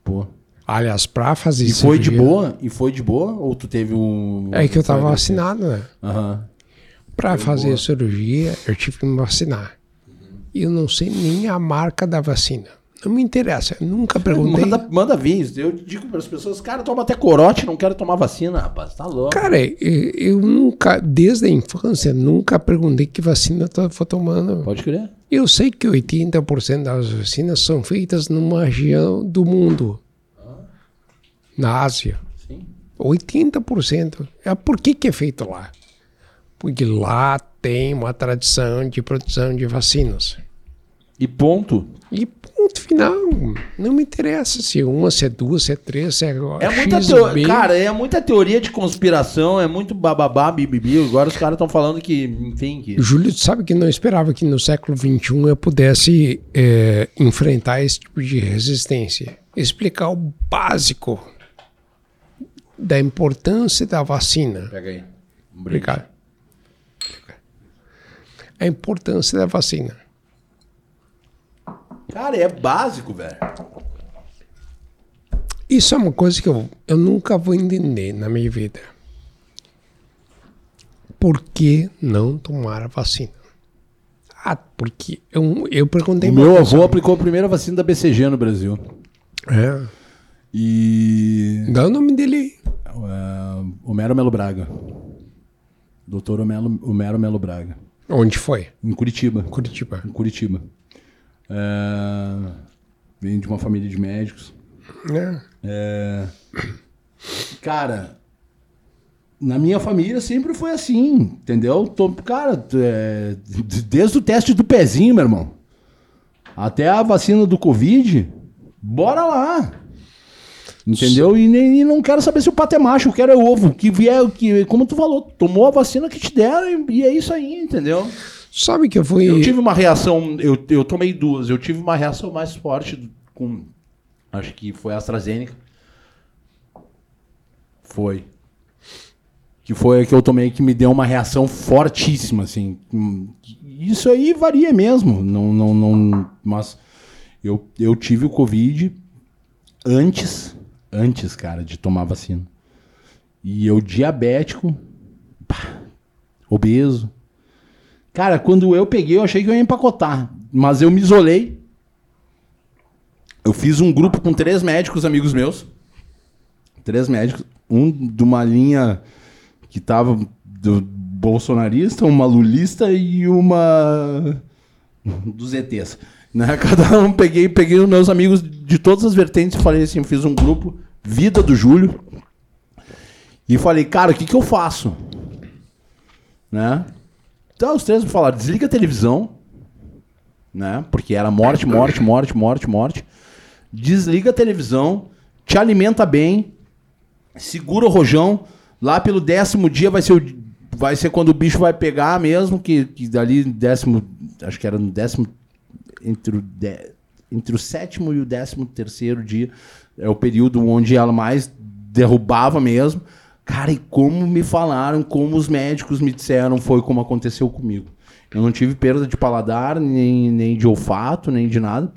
Pô. Aliás, pra fazer E foi de boa? E foi de boa? Ou tu teve um. É que eu tava foi- vacinado, né? Aham. Pra fazer a cirurgia, eu tive que me vacinar. E eu não sei nem a marca da vacina. Não me interessa, nunca perguntei. Manda, manda vir. Eu digo para as pessoas, cara, toma até corote, não quero tomar vacina, rapaz. Tá louco. Cara, eu, eu nunca, desde a infância, nunca perguntei que vacina eu tava tomando. Pode crer. Eu sei que 80% das vacinas são feitas numa região do mundo. Na Ásia. Sim. 80%. É por que, que é feito lá? Porque lá tem uma tradição de produção de vacinas. E ponto. E ponto final. Não me interessa se é uma, se é duas, se é três, se é, É muita X, teo- B. Cara, é muita teoria de conspiração, é muito bababá, bibibi. Agora os caras estão falando que, enfim, que. Júlio, tu sabe que não esperava que no século XXI eu pudesse é, enfrentar esse tipo de resistência. Explicar o básico da importância da vacina. Pega aí. Um. Obrigado. A importância da vacina. Cara, é básico, velho. Isso é uma coisa que eu, eu nunca vou entender na minha vida. Por que não tomar a vacina? Ah, porque eu, eu perguntei O meu avô pessoa- aplicou a primeira vacina da BCG no Brasil. É. E. Dá o nome dele aí. Uh, Homero Melo Braga. Doutor Homero, Homero Melo Braga. Onde foi? Em Curitiba. Curitiba. Em Curitiba. É, Vem de uma família de médicos. É. É, Cara, na minha família sempre foi assim, entendeu? Tô- Cara, é, desde o teste do pezinho, meu irmão, até a vacina do Covid, bora lá. Entendeu? E, nem, e não quero saber se o pato é macho, eu quero é ovo. Que vier, que, como tu falou, tomou a vacina que te deram e, e é isso aí, entendeu? Sabe que eu fui. Eu tive uma reação, eu, eu tomei duas, eu tive uma reação mais forte com. Acho que foi a AstraZeneca. Foi. Que foi a que eu tomei que me deu uma reação fortíssima, assim. Isso aí varia mesmo. Não, não, não, mas eu, eu tive o Covid antes, antes, cara, de tomar vacina. E eu diabético, pá, obeso. Cara, quando eu peguei, eu achei que eu ia empacotar. Mas eu me isolei. Eu fiz um grupo com três médicos, amigos meus. Três médicos. Um de uma linha que tava do bolsonarista, uma lulista e uma dos ETs. Né? Cada um peguei, peguei os meus amigos de todas as vertentes e falei assim, fiz um grupo Vida do Júlio. E falei, cara, o que, que eu faço? Né? Então os três falaram, desliga a televisão, né? Porque era morte, morte, morte, morte, morte. Desliga a televisão, te alimenta bem, segura o rojão. Lá pelo décimo dia vai ser, o, vai ser quando o bicho vai pegar mesmo, que, que dali décimo, acho que era no décimo, entre o, dé- entre o sétimo e o décimo terceiro dia, é o período onde ela mais derrubava mesmo. Cara, e como me falaram, como os médicos me disseram, foi como aconteceu comigo. Eu não tive perda de paladar, nem, nem de olfato, nem de nada.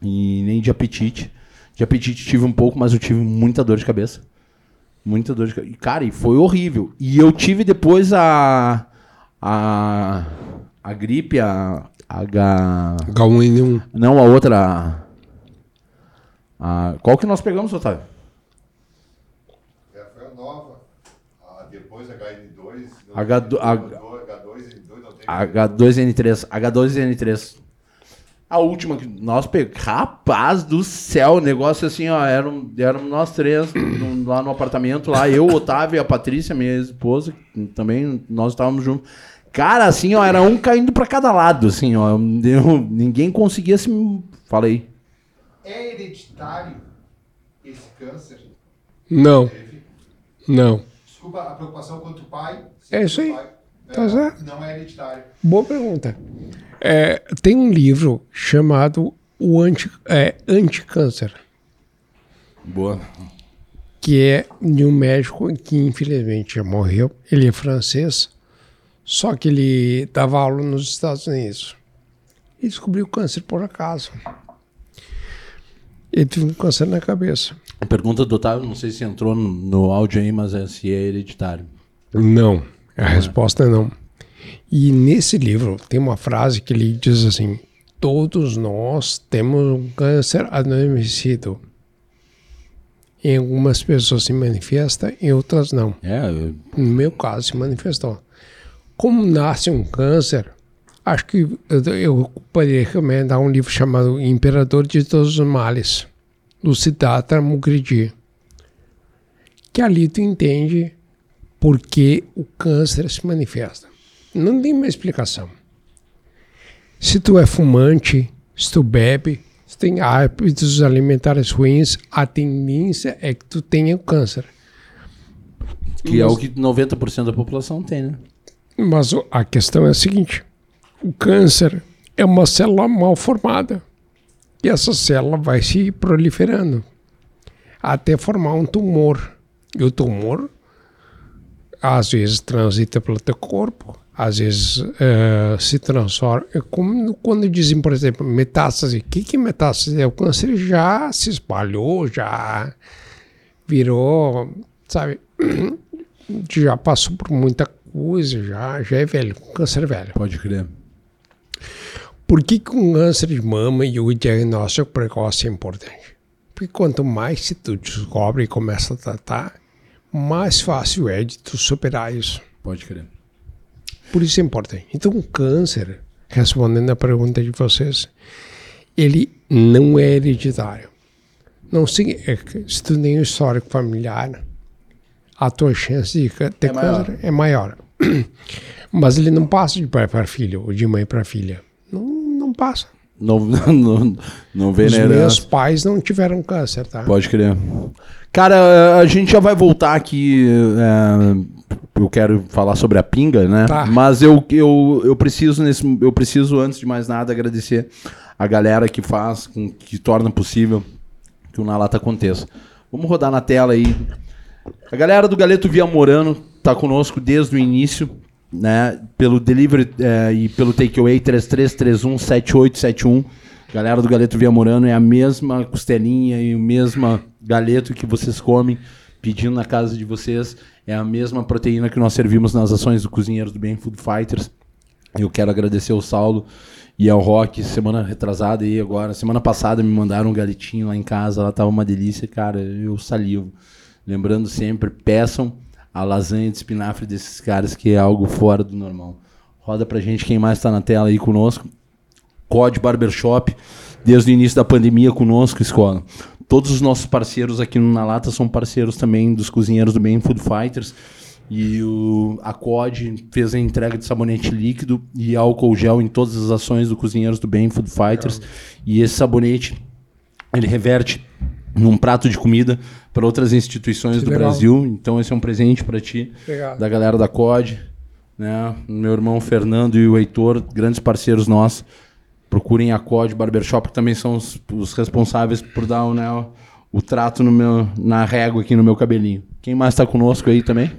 E nem de apetite. De apetite tive um pouco, mas eu tive muita dor de cabeça. Muita dor de cabeça. Cara, e foi horrível. E eu tive depois a. A. A gripe, a. H. H1N1. Não, a outra. A, qual que nós pegamos, Otávio? É, foi a nova. Ah, depois HN2. não H- teve- H- H2N2 não teve. H2N3. H2N3. A última que nós pegamos. Rapaz do céu, negócio assim, ó. Eram, éramos nós três no- lá no apartamento, lá. Eu, Otávio e a Patrícia, minha esposa. Também nós estávamos juntos. Cara, assim, ó, era um caindo pra cada lado, assim, ó. Eu- ninguém conseguia se. Falei. É hereditário esse câncer? Não, não. Desculpa a preocupação quanto pai. É isso aí. pai, Tá é, certo. Não é hereditário. Boa pergunta. É, tem um livro chamado O Anti, é, Anticâncer, Boa. que é de um médico que infelizmente já morreu. Ele é francês, só que ele dava aula nos Estados Unidos. E descobriu câncer por acaso. Ele teve um câncer na cabeça. A pergunta do Otávio, não sei se entrou no, no áudio aí, mas é se é hereditário. Não, a resposta é não. E nesse livro tem uma frase que ele diz assim: todos nós temos um câncer adormecido. Em algumas pessoas se manifesta, em outras não. É, eu- No meu caso, se manifestou. Como nasce um câncer, acho que eu, eu poderia recomendar um livro chamado Imperador de Todos os Males, do Siddhartha Mukherjee. Que ali tu entende por que o câncer se manifesta. Não tem uma explicação. Se tu é fumante, se tu bebe, se tem hábitos alimentares ruins, a tendência é que tu tenha o câncer. que é o que 90% da população tem, né? Mas a questão é a seguinte: o câncer é uma célula mal formada. E essa célula vai se proliferando até formar um tumor. E o tumor, às vezes, transita pelo teu corpo, às vezes eh, se transforma. É como quando dizem, por exemplo, metástase. O que, que é metástase? É o câncer já se espalhou, já virou, sabe? já passou por muita coisa, já, já é velho, câncer velho. Pode crer. Por que, que o câncer de mama e o diagnóstico precoce é importante? Porque quanto mais se tu descobre e começa a tratar, mais fácil é de tu superar isso. Pode crer. Por isso é importante. Então, o câncer, respondendo a pergunta de vocês, ele não é hereditário. Não se, se tu tem um histórico familiar, a tua chance de ter É maior. câncer é maior. Mas ele não passa de pai para filho ou de mãe para filha. Não, não passa. Não, não, não vem Os na meus pais não tiveram câncer, tá? Pode crer. Cara, a gente já vai voltar aqui. é, eu quero falar sobre a pinga, né? Tá. Mas eu, eu, eu preciso nesse, eu preciso antes de mais nada agradecer a galera que faz, com- que torna possível que o Na Lata aconteça. Vamos rodar na tela aí. A galera do Galeto Via Morano tá conosco desde o início, né? Pelo delivery eh, e pelo takeaway 33317871. Galera do Galeto Via Morano é a mesma costelinha e o mesmo galeto que vocês comem pedindo na casa de vocês. É a mesma proteína que nós servimos nas ações do Cozinheiros do Bem Food Fighters. Eu quero agradecer ao Saulo e ao Rock, semana retrasada e agora. Semana passada me mandaram um galetinho lá em casa, lá tava uma delícia, cara, eu salivo. Lembrando sempre, peçam a lasanha de espinafre desses caras, que é algo fora do normal. Roda pra gente quem mais tá na tela aí conosco. COD Barbershop, desde o início da pandemia conosco, escola. Todos os nossos parceiros aqui no Na Lata são parceiros também dos cozinheiros do Bem Food Fighters. E o, a COD fez a entrega de sabonete líquido e álcool gel em todas as ações do Cozinheiros do Bem Food Fighters. E esse sabonete, ele reverte num prato de comida para outras instituições Que do legal. Brasil. Então esse é um presente para ti Obrigado. da galera da COD, né? Meu irmão Fernando e o Heitor, grandes parceiros nossos. Procurem a COD Barbershop, que também são os, os responsáveis por dar o, né, o, trato no meu, na régua aqui no meu cabelinho. Quem mais está conosco aí também?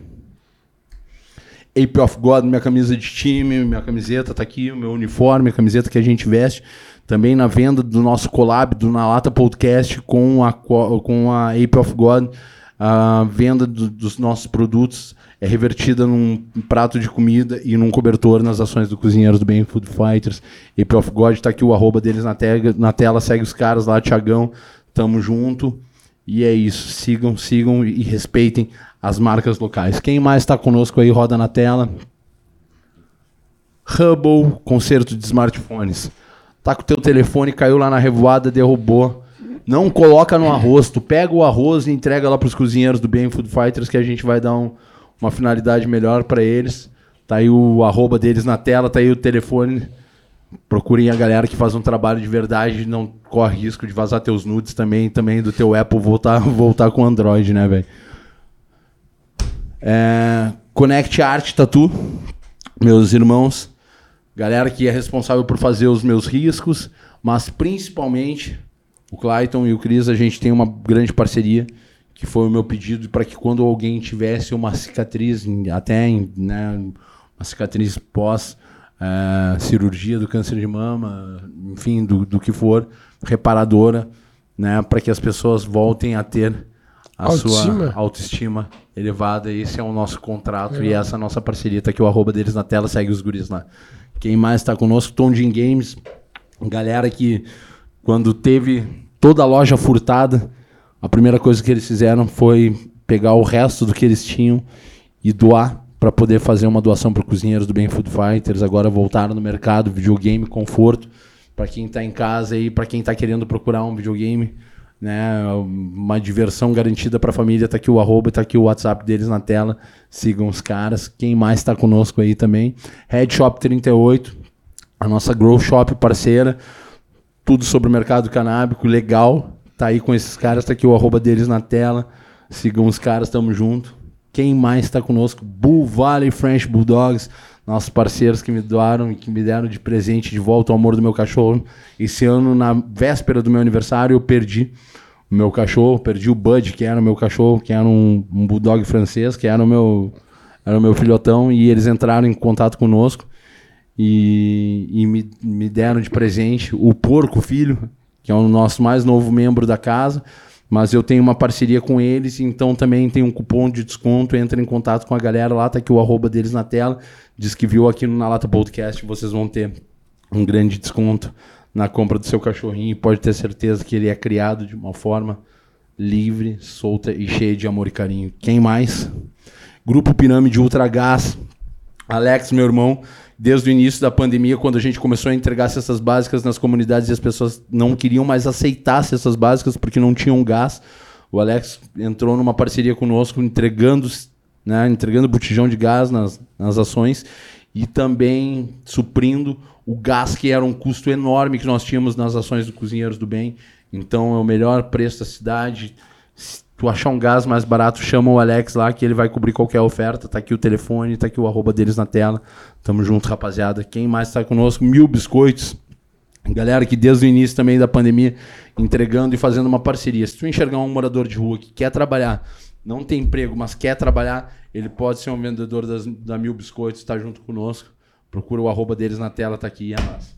Ape of God, minha camisa de time, minha camiseta tá aqui, o meu uniforme, a camiseta que a gente veste. Também na venda do nosso collab do Na Lata Podcast com a, co- com a Ape of God. A venda do- dos nossos produtos é revertida num prato de comida e num cobertor nas ações do Cozinheiros do Bem Food Fighters. Ape of God tá aqui o arroba deles na, tega, na tela, segue os caras lá, Tiagão. Tamo junto. E é isso. Sigam, sigam e respeitem as marcas locais. Quem mais está conosco aí, roda na tela. Hubble, conserto de smartphones. Tá com o teu telefone, caiu lá na revoada, derrubou. Não coloca no arroz. Tu pega o arroz e entrega lá pros cozinheiros do Bem Food Fighters que a gente vai dar um- uma finalidade melhor para eles. Tá aí o arroba deles na tela, tá aí o telefone. Procurem a galera que faz um trabalho de verdade, não corre risco de vazar teus nudes também, também do teu Apple voltar, voltar com Android, né, velho? É, Connect Art Tattoo, meus irmãos, galera que é responsável por fazer os meus riscos, mas principalmente o Clayton e o Cris, a gente tem uma grande parceria, que foi o meu pedido para que quando alguém tivesse uma cicatriz, até né, uma cicatriz pós eh, cirurgia do câncer de mama, enfim, do, do que for, reparadora, né, para que as pessoas voltem a ter a Autoestima. sua autoestima elevada. Esse é o nosso contrato e essa é a nossa parceria. Tá aqui o arroba deles na tela, segue os guris lá. Quem mais está conosco? Tom Jim Games, galera que quando teve toda a loja furtada, a primeira coisa que eles fizeram foi pegar o resto do que eles tinham e doar para poder fazer uma doação para cozinheiros do Bem Food Fighters. Agora voltaram no mercado, videogame, conforto para quem está em casa e para quem está querendo procurar um videogame, né, uma diversão garantida para a família. Tá aqui o arroba, tá aqui o WhatsApp deles na tela. Sigam os caras. Quem mais está conosco aí também? Head Shop 38, a nossa Grow Shop parceira tudo sobre o mercado canábico, legal. Tá aí com esses caras, tá aqui o arroba deles na tela. Sigam os caras, tamo junto. Quem mais está conosco? Bull Valley French Bulldogs, nossos parceiros que me doaram e que me deram de presente de volta o amor do meu cachorro. Esse ano, na véspera do meu aniversário, eu perdi meu cachorro, perdi o Bud, que era o meu cachorro, que era um, um bulldog francês, que era o meu, era o meu filhotão, e eles entraram em contato conosco e, e me, me deram de presente o Porco Filho, que é o nosso mais novo membro da casa, mas eu tenho uma parceria com eles, então também tem um cupom de desconto, entra em contato com a galera lá, tá aqui o arroba deles na tela, diz que viu aqui no Na Lata Podcast, vocês vão ter um grande desconto na compra do seu cachorrinho, pode ter certeza que ele é criado de uma forma livre, solta e cheia de amor e carinho. Quem mais? Grupo Pirâmide Ultra Gás, Alex, meu irmão, desde o início da pandemia, quando a gente começou a entregar cestas básicas nas comunidades e as pessoas não queriam mais aceitar cestas básicas porque não tinham gás, o Alex entrou numa parceria conosco, entregando, né, entregando botijão de gás nas, nas ações. e também suprindo o gás que era um custo enorme que nós tínhamos nas ações do Cozinheiros do Bem. Então é o melhor preço da cidade. Se tu achar um gás mais barato, chama o Alex lá que ele vai cobrir qualquer oferta. Tá aqui o telefone, tá aqui o arroba deles na tela. Tamo junto, rapaziada. Quem mais tá conosco? Mil Biscoitos. Galera que desde o início também da pandemia entregando e fazendo uma parceria. Se tu enxergar um morador de rua que quer trabalhar, não tem emprego, mas quer trabalhar, ele pode ser um vendedor das, da Mil Biscoitos, está junto conosco. Procura o arroba deles na tela, tá aqui, é massa.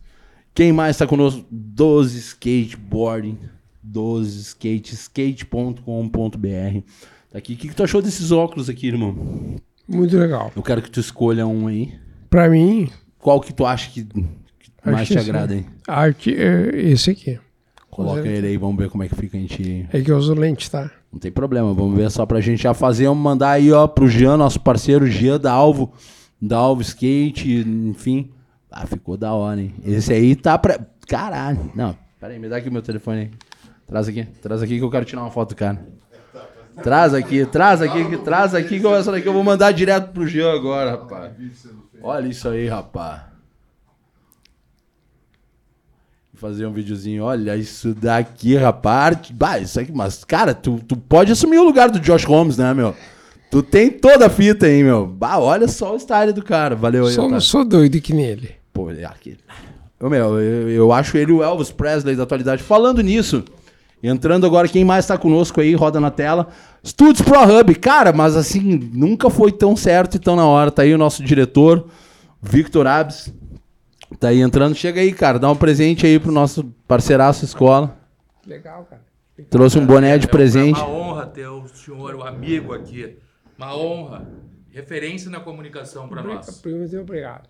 Quem mais está conosco? 12 Skateboarding. 12 Skate, skate.com.br. Tá aqui. O que, que tu achou desses óculos aqui, irmão? Muito legal. Eu quero que tu escolha um aí. Pra mim, Qual que tu acha que mais acho te que agrada esse- aí? arte é esse aqui. Coloca ele aí, vamos ver como é que fica a gente. É que eu uso lente, tá? Não tem problema, vamos ver só pra gente já fazer, vamos mandar aí, ó, pro Jean, nosso parceiro Jean da Alvo, da Alvo Skate, enfim. Ah, ficou da hora, hein? Esse aí tá pra. Caralho. Não, pera aí, me dá aqui o meu telefone aí. Traz aqui, traz aqui que eu quero tirar uma foto cara. Traz aqui, traz aqui, que- traz aqui que essa daqui eu vou mandar direto pro Jean agora, rapaz. Olha isso aí, rapaz. Vou fazer um videozinho. Olha isso daqui, rapaz. Bah, isso aqui, mas, cara, tu, tu pode assumir o lugar do Josh Holmes, né, meu? Tu tem toda a fita aí, meu. Bah, olha só o style do cara. Valeu aí, Só não sou doido que nele. Pô, ele é aqui. Ô, meu, eu, eu acho ele o Elvis Presley da atualidade. Falando nisso, entrando agora, quem mais tá conosco aí, roda na tela. Studios Pro Hub. Cara, mas assim, nunca foi tão certo e tão na hora. Tá aí o nosso diretor, Victor Abs. Tá aí entrando. Chega aí, cara. Dá um presente aí pro nosso parceiraço escola. Legal, cara. Trouxe um boné de É presente. uma honra ter o senhor, o amigo aqui. Uma honra. Referência na comunicação para nós. Muito obrigado.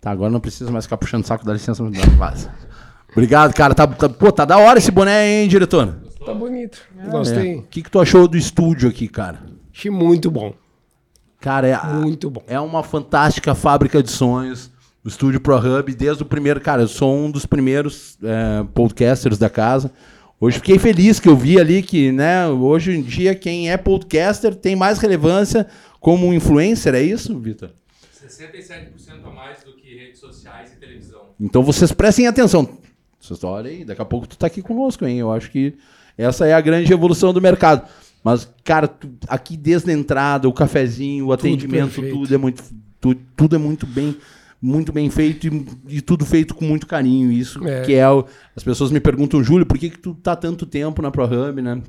Tá, agora não precisa mais ficar puxando saco, dá licença, me dá vaza. Obrigado, cara. Tá, tá- pô, tá da hora esse boné, hein, diretor? Tá bonito. É. Gostei. O que, que tu achou do estúdio aqui, cara? Achei muito bom. Cara, é, Muito bom. é uma fantástica fábrica de sonhos. O Estúdio Pro Hub, desde o primeiro. Cara, eu sou um dos primeiros é, podcasters da casa. Hoje fiquei feliz que eu vi ali que, né, hoje em dia, quem é podcaster tem mais relevância como um influencer, é isso, Vitor? 67% a mais do que redes sociais e televisão. Então vocês prestem atenção. Vocês olha aí, daqui a pouco tu tá aqui conosco, hein? Eu acho que essa é a grande evolução do mercado. Mas, cara, tu- aqui desde a entrada, o cafezinho, o atendimento, perfeito. tudo é muito, tu- tudo é muito bem, muito bem feito e, e tudo feito com muito carinho. Isso É. que é o, as pessoas me perguntam, Júlio, por que que tu tá tanto tempo na ProHub, né?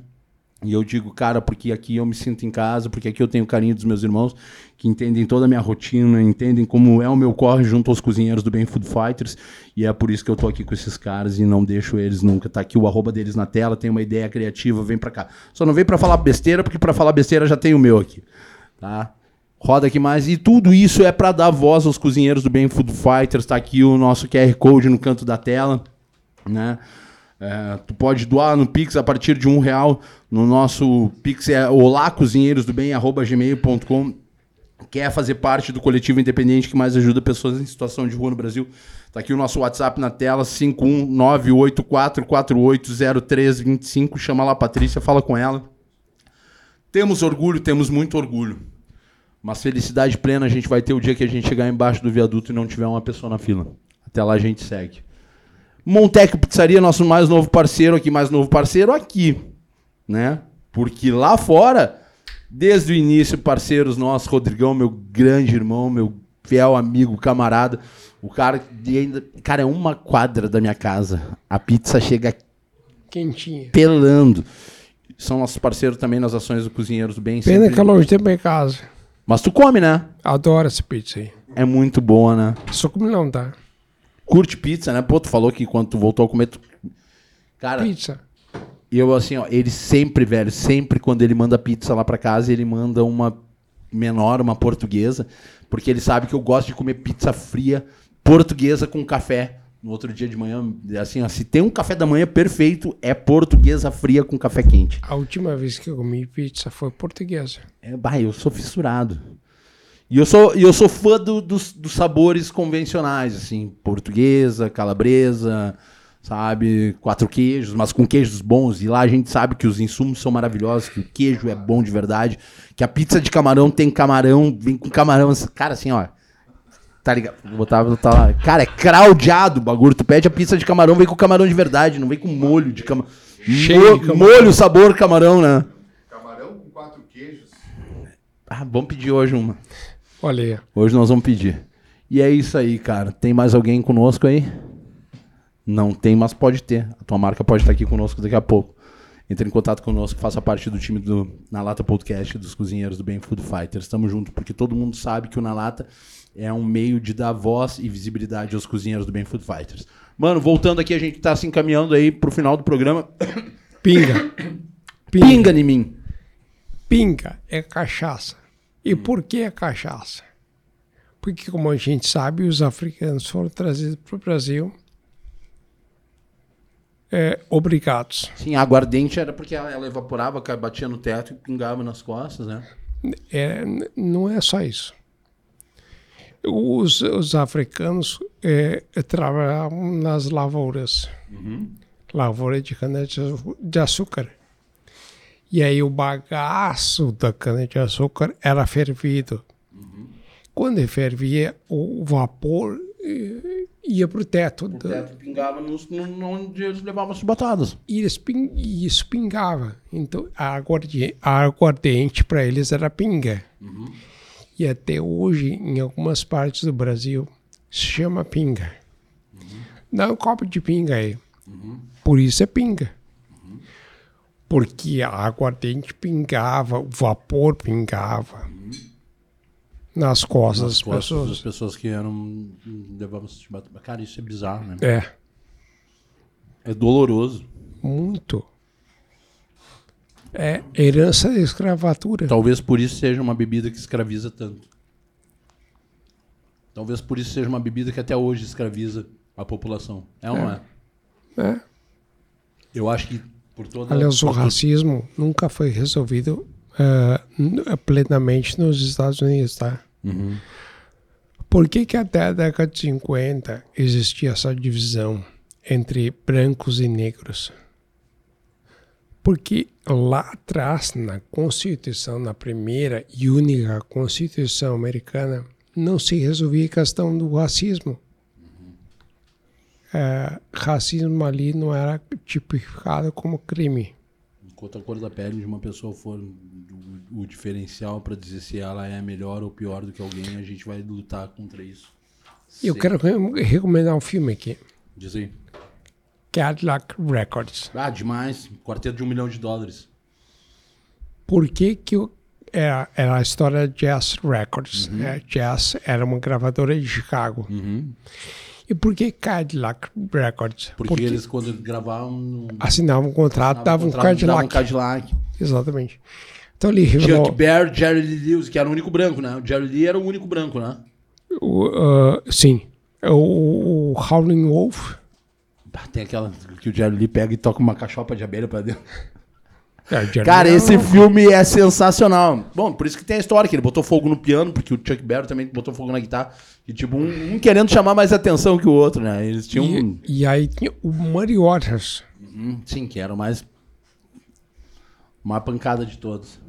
E eu digo, cara, porque aqui eu me sinto em casa, porque aqui eu tenho carinho dos meus irmãos, que entendem toda a minha rotina, entendem como é o meu corre junto aos cozinheiros do Bem Food Fighters, e é por isso que eu tô aqui com esses caras e não deixo eles nunca. Tá aqui o arroba deles na tela, tem uma ideia criativa, vem pra cá. Só não vem pra falar besteira, porque pra falar besteira já tem o meu aqui, tá? Roda aqui mais. E tudo isso é pra dar voz aos cozinheiros do Bem Food Fighters. Tá aqui o nosso QR Code no canto da tela, né? É, tu pode doar no Pix a partir de um real. No nosso Pix é olacozinheirosdobem.gmail.com Quer fazer parte do coletivo independente que mais ajuda pessoas em situação de rua no Brasil? Tá aqui o nosso WhatsApp na tela, 51984480325. Chama lá a Patrícia, fala com ela. Temos orgulho, temos muito orgulho. Mas felicidade plena a gente vai ter o dia que a gente chegar embaixo do viaduto e não tiver uma pessoa na fila. Até lá a gente segue. Montec Pizzaria, nosso mais novo parceiro aqui, mais novo parceiro aqui, né? Porque lá fora, desde o início, parceiros nossos, Rodrigão, meu grande irmão, meu fiel amigo, camarada, o cara, ainda, cara, é uma quadra da minha casa. A pizza chega Quentinha. pelando. São nossos parceiros também nas ações do Cozinheiros do Bem. Pena sempre- que é longe tempo em casa. Mas tu come, né? Adoro essa pizza aí. É muito boa, né? Só como não, tá? Curte pizza, né? Pô, tu falou que quando tu voltou a comer. Tu... Cara, Pizza. E eu, assim, ó, ele sempre, velho, sempre quando ele manda pizza lá pra casa, ele manda uma menor, uma portuguesa, porque ele sabe que eu gosto de comer pizza fria, portuguesa com café. No outro dia de manhã, assim, ó, se tem um café da manhã perfeito, é portuguesa fria com café quente. A última vez que eu comi pizza foi portuguesa. É, bah, eu sou fissurado. E eu sou, eu sou fã do- dos, dos sabores convencionais, assim, portuguesa, calabresa, sabe, quatro queijos, mas com queijos bons. E lá a gente sabe que os insumos são maravilhosos, que o queijo é bom de verdade, que a pizza de camarão tem camarão, vem com camarão, cara, assim, ó. Tá ligado? Botava, tá lá. Cara, é craudiado o bagulho. Tu pede a pizza de camarão, vem com camarão de verdade, não vem com molho de camarão. Cheio de camarão. Molho, sabor camarão, né? Camarão com quatro queijos. Ah, vamos pedir hoje uma. Olha aí. Hoje nós vamos pedir. E é isso aí, cara. Tem mais alguém conosco aí? Não tem, mas pode ter. A tua marca pode estar aqui conosco daqui a pouco. Entre em contato conosco, faça parte do time do Na Lata Podcast dos cozinheiros do Bem Food Fighters. Estamos juntos, porque todo mundo sabe que o Na Lata é um meio de dar voz e visibilidade aos cozinheiros do Bem Food Fighters. Mano, voltando aqui, a gente tá se encaminhando aí pro final do programa. Pinga. Pinga em mim. Pinga é cachaça. E por que é cachaça? Porque, como a gente sabe, os africanos foram trazidos para o Brasil é, obrigados. Sim, a aguardente era porque ela, ela evaporava, batia no teto e pingava nas costas, né? É, não é só isso. Os, os africanos é, trabalhavam nas lavouras, lavoura de cana de açúcar. E aí o bagaço da cana de açúcar era fervido. Quando fervia, o vapor eh, ia para o teto. O teto pingava nos, no, onde eles levavam as batatas. e eles ping- isso pingava. Então, a aguardente, a aguardente para eles era pinga. E até hoje, em algumas partes do Brasil, se chama pinga. Dá um copo de pinga aí. Por isso é pinga. Porque a aguardente pingava, o vapor pingava nas costas das As costas pessoas. das pessoas que eram. levavam. Cara, isso é bizarro, né? É, É doloroso. muito. É herança da escravatura. Talvez por isso seja uma bebida que escraviza tanto. Talvez por isso seja uma bebida que até hoje escraviza a população. É ou não é? É. Eu acho que por toda Aliás, o racismo nunca foi resolvido n- plenamente nos Estados Unidos, tá? Uhum. Por que, que até a década de 50 existia essa divisão entre brancos e negros? Porque lá atrás, na Constituição, na primeira e única Constituição americana, não se resolvia a questão do racismo. Eh, racismo ali não era tipificado como crime. Enquanto a cor da pele de uma pessoa for o, diferencial para dizer se ela é melhor ou pior do que alguém, a gente vai lutar contra isso. Eu quero re- recomendar um filme aqui, Diz aí. Cadillac Records. Ah, demais. Quarteto de um milhão de dólares. Por que que o- era, era a história da Jazz Records? né? Jazz era uma gravadora de Chicago. E por que Cadillac Records? Porque, eles, quando gravavam. assinavam um contrato, davam um Cadillac. um Cadillac. Exatamente. Então ele revelou Chuck Berry, Jerry Lee Lewis, que era o único branco, né? O Jerry Lee era o único branco, né? o, ah, sim, o, o Howling Wolf. Tem aquela que o Jerry Lee pega e toca uma cachopa de abelha pra dentro. É, Cara, Lee esse era um- filme é sensacional. Bom, por isso que tem a história, que ele botou fogo no piano, porque o Chuck Berry também botou fogo na guitarra. E tipo, um, um querendo chamar mais atenção que o outro, né? Eles tinham um... E, e aí tinha o Muddy Waters. Hum, Sim, que era o mais... Uma pancada de todos.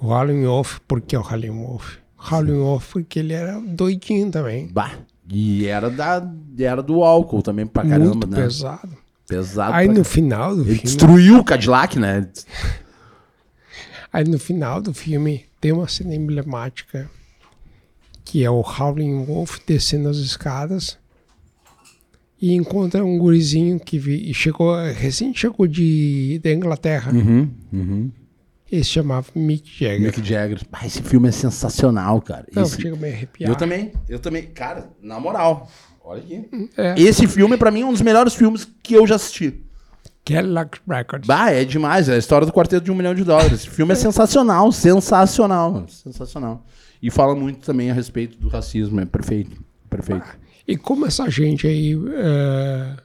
O Howling Wolf, por que o Howling Wolf? Howling Wolf porque ele era doidinho também. Bah. E era, da, era do álcool também pra caramba, muito né? pesado. Pesado. Aí pra no final do Ele filme, destruiu o Cadillac, né? aí no final do filme tem uma cena emblemática que é o Howling Wolf descendo as escadas e encontra um gurizinho que vi, chegou recém chegou de da Inglaterra. Uhum, uhum. Ele se chamava Mick Jagger. Mick Jagger. Ah, esse filme é sensacional, cara. Não, Esse- chega a me arrepiar. Eu também, eu também. Cara, na moral, olha aqui. É. Esse filme, pra mim, é um dos melhores filmes que eu já assisti. Cadillac Records. Bah, é demais. É a história do quarteto de um milhão de dólares. Esse filme é sensacional, sensacional. Sensacional. E fala muito também a respeito do racismo. É perfeito. Perfeito. E como essa gente aí. eh,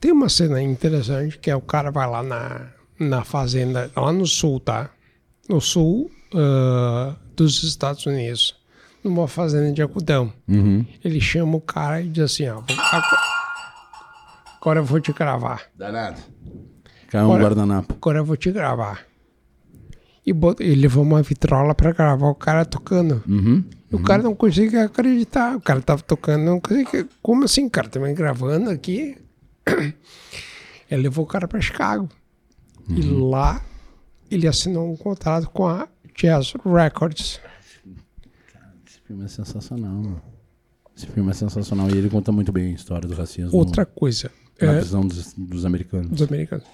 tem uma cena interessante que é o cara vai lá na, na fazenda, lá no sul, tá? No sul eh, dos Estados Unidos, numa fazenda de algodão. Uhum. Ele chama o cara e diz assim: ó, agora, eu vou te gravar. Danado. Caiu um guardanapo. Agora eu vou te gravar. e, bot- e levou uma vitrola pra gravar o cara tocando. Uhum. E O cara não conseguia acreditar. O cara tava tocando, não conseguia. Como assim, cara? Também gravando aqui. Ele levou o cara pra Chicago. E lá ele assinou um contrato com a Jazz Records. Esse filme é sensacional, mano. Esse filme é sensacional e ele conta muito bem a história do racismo Outra coisa. na é, visão dos, dos americanos. dos americanos.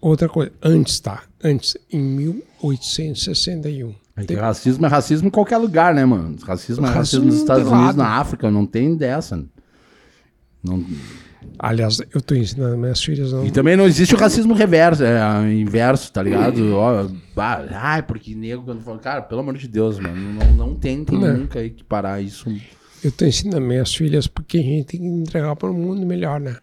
Outra coisa. Antes, tá? Antes, em 1861. É Tem- racismo é racismo em qualquer lugar, né, mano? Racismo é racismo Racismo nos Estados Unidos, lado. na África, não tem dessa. Não... Aliás, eu tô ensinando minhas filhas não. E também não existe o racismo reverso, é, inverso, tá ligado? Ó, bah, ai, porque nego quando fala, cara, pelo amor de Deus, mano, não, não tentem Não. nunca equiparar isso. Eu tô ensinando minhas filhas porque a gente tem que entregar para um mundo melhor, né?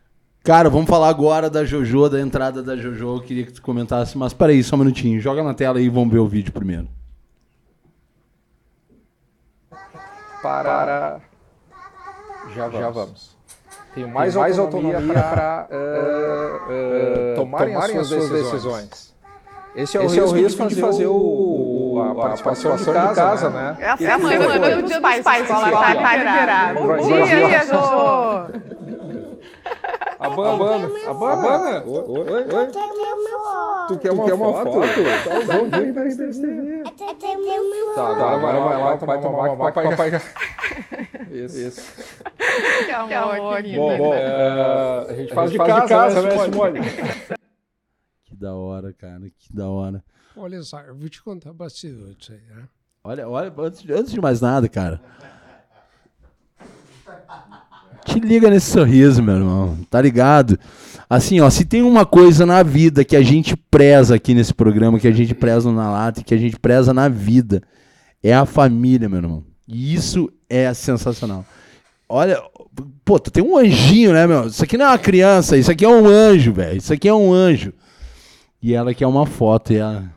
Cara, vamos falar agora da Jojo, da entrada da Jojo. Eu queria que tu comentasse, mas peraí, só um minutinho. Joga na tela aí e vamos ver o vídeo primeiro. para. Já vamos. Já vamos. Mais, mais autonomia para tomarem, as suas decisões. Esse é o Esse é risco, o risco de fazer o, a participação de casa, né? É a mãe, mãe, mãe, do dia dos pais, escola tá, tá liberada. Bom dia, Jojo! A banda, a banda. Oi, oi, oi. Tu quer uma, foto? Tá, vamos, vem, vem, vem, vem. Tá, agora vai, vai lá, vai tomar uma papai, papai. Isso, isso. Que amor, que Bom, bom, é, a gente faz de casa, né, Simone? Que da hora, cara, que da hora. Olha só, eu vou te contar bastidor disso aí, né? Olha, olha, antes, antes de mais nada, cara. Te liga nesse sorriso, meu irmão. Tá ligado? Assim, ó, se tem uma coisa na vida que a gente preza aqui nesse programa, que a gente preza na lata, que a gente preza na vida, é a família, meu irmão. E isso é sensacional. Olha, pô, tu tem um anjinho, né, meu? Isso aqui não é uma criança, isso aqui é um anjo, velho. Isso aqui é um anjo. E ela quer uma foto, e ela.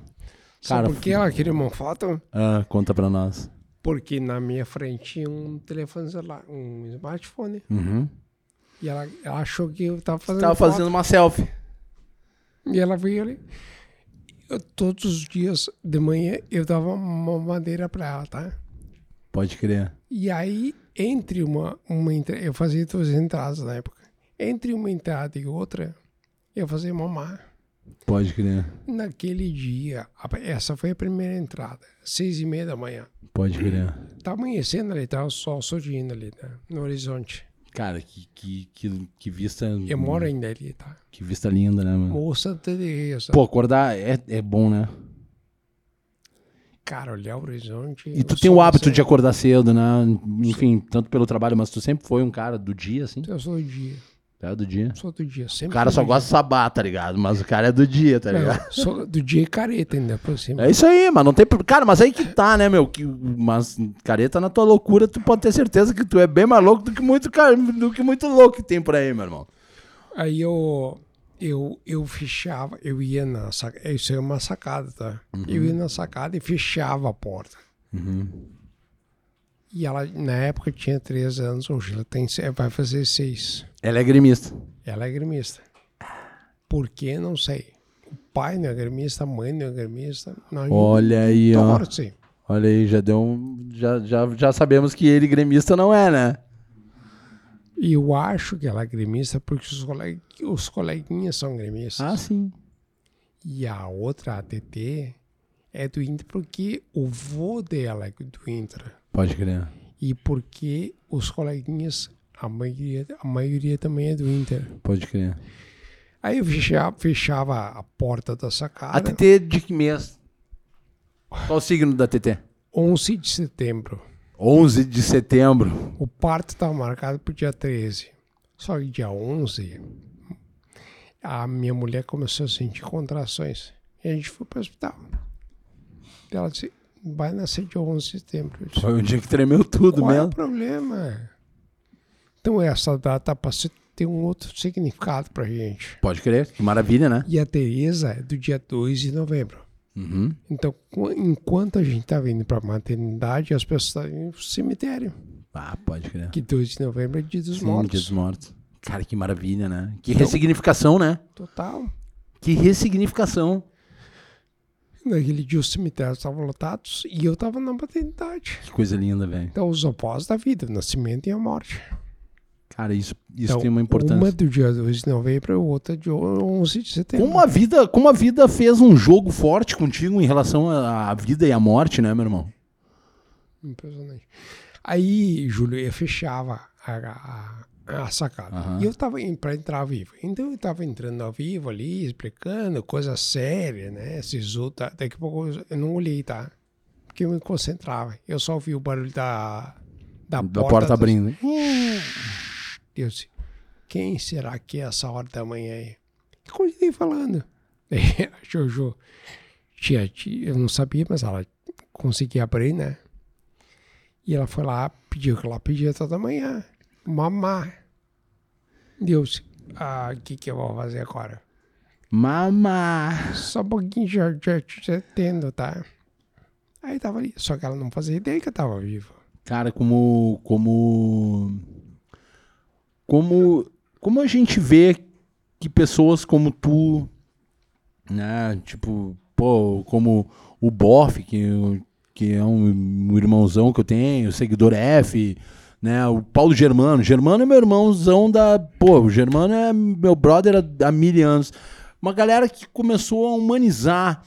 Sabe Cara, por que ela queria uma foto? Ah, conta pra nós. Porque na minha frente tinha um telefone celular, um smartphone. Uhum. E ela, ela achou que eu tava fazendo Tava foto. fazendo uma selfie. E ela veio ali. Eu, todos os dias de manhã eu dava uma madeira pra ela, tá? Pode crer. E aí, entre uma, uma eu fazia duas entradas na época. Entre uma entrada e outra, eu fazia mamar. Pode crer. Naquele dia, essa foi a primeira entrada, seis e meia da manhã. Pode crer. Tá amanhecendo ali, tá o sol surgindo ali, né? no horizonte. Cara, que, que, que, que vista. Eu moro ainda ali, tá? Que vista linda, né, mano? Moça Teresa. Pô, acordar é, é bom, né? Cara, olhar o horizonte. E tu tem o hábito de nascendo. acordar cedo, né? Enfim, tanto pelo trabalho, mas tu sempre foi um cara do dia, assim? Eu sou do dia. É do dia. Sou do dia. O Sempre cara fui só gosta de sabá, tá ligado? Mas o cara é do dia, tá ligado? Não, sou do dia e careta ainda por cima. É isso aí, mas não tem. Cara, mas aí que tá, né, meu? Que, mas, careta, na tua loucura, tu pode ter certeza que tu é bem mais louco do que muito, cara, do que muito louco que tem por aí, meu irmão. Aí eu, eu, eu fechava, eu ia na sacada, isso é uma sacada, tá? Eu ia na sacada e fechava a porta. E ela, na época, tinha três anos, hoje ela tem, vai fazer seis. Ela é gremista. Ela é gremista. Por que? Não sei. O pai não é gremista, a mãe não é gremista. Nós Olha aí, ó. torce. Olha aí, já deu um. Já, já, já sabemos que ele gremista não é, né? E eu acho que ela é gremista porque os, coleg, os coleguinhas são gremistas. Ah, sim. E a outra, a TT, é do Inter porque o vô dela é do Inter. Pode crer. E porque os coleguinhas, a maioria, a maioria também é do Inter. Pode crer. Aí eu fechava, fechava a porta da A sacada, TT é de que mês? Qual o signo da TT? 11 de setembro. 11 de setembro. O parto estava marcado para o dia 13. Só que dia 11, a minha mulher começou a sentir contrações. E a gente foi para o hospital. Ela disse, vai nascer dia 11 de setembro. Disse, Foi o dia que tremeu tudo Qual é o mesmo. problema? Então essa data passa a ter um outro significado pra gente. Pode crer. Que maravilha, né? E a Tereza é do dia 2 de novembro. Uhum. Então, qu- enquanto a gente tá vindo pra maternidade, as pessoas estão indo pro cemitério. Ah, pode crer. Que 2 de novembro é dia dos Sim, mortos. Dia dos mortos. Cara, que maravilha, né? Que Então- ressignificação, né? Total. Que ressignificação. Naquele dia os cemitérios estavam lotados e eu estava na maternidade. Que coisa linda, velho. Então, os opostos da vida, o nascimento e a morte. Cara, isso, isso Então, tem uma importância. Uma do dia 2 de novembro e outra de 11 de setembro. Como a vida, como a vida fez um jogo forte contigo em relação à vida e à morte, né, meu irmão? Impressionante. Aí, Júlio, eu fechava a, a, a sacada. Aham. E eu tava indo pra entrar ao vivo. Então eu tava entrando ao vivo ali, explicando coisa séria, né? Sisuta. Daqui a pouco eu- não olhei, tá? Porque eu me concentrava. Eu só ouvi o barulho da, da, Da porta das- abrindo. Eu disse, quem será que é essa hora da manhã aí? E continuei falando. a Jojo, tia, tia, eu não sabia, mas ela conseguia abrir, né? E ela foi lá, pediu que ela pedia toda manhã. Mamar. Deus, ah, o que, que eu vou fazer agora? Mamá. Só um pouquinho já, já atendo, tá? Aí tava ali. Só que ela não fazia ideia que eu tava vivo. Cara, como como como como a gente vê que pessoas como tu, né, tipo, pô, como o Boff, que que é um, um irmãozão que eu tenho, seguidor F, né, o Paulo Germano, Germano é meu irmãozão da, pô, o Germano é meu brother há, há mil anos. Uma galera que começou a humanizar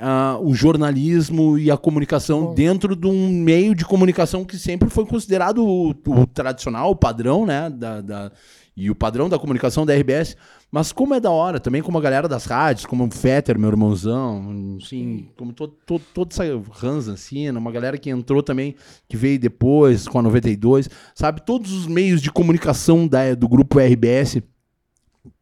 ah, o jornalismo e a comunicação dentro de um meio de comunicação que sempre foi considerado o, o tradicional, o padrão, né? Da, da- e o padrão da comunicação da RBS. Mas como é da hora, também como a galera das rádios, como o Fetter, meu irmãozão, assim, como todo, todo, toda essa Hans Ancina, uma galera que entrou também, que veio depois com a 92, sabe? Todos os meios de comunicação da, do grupo RBS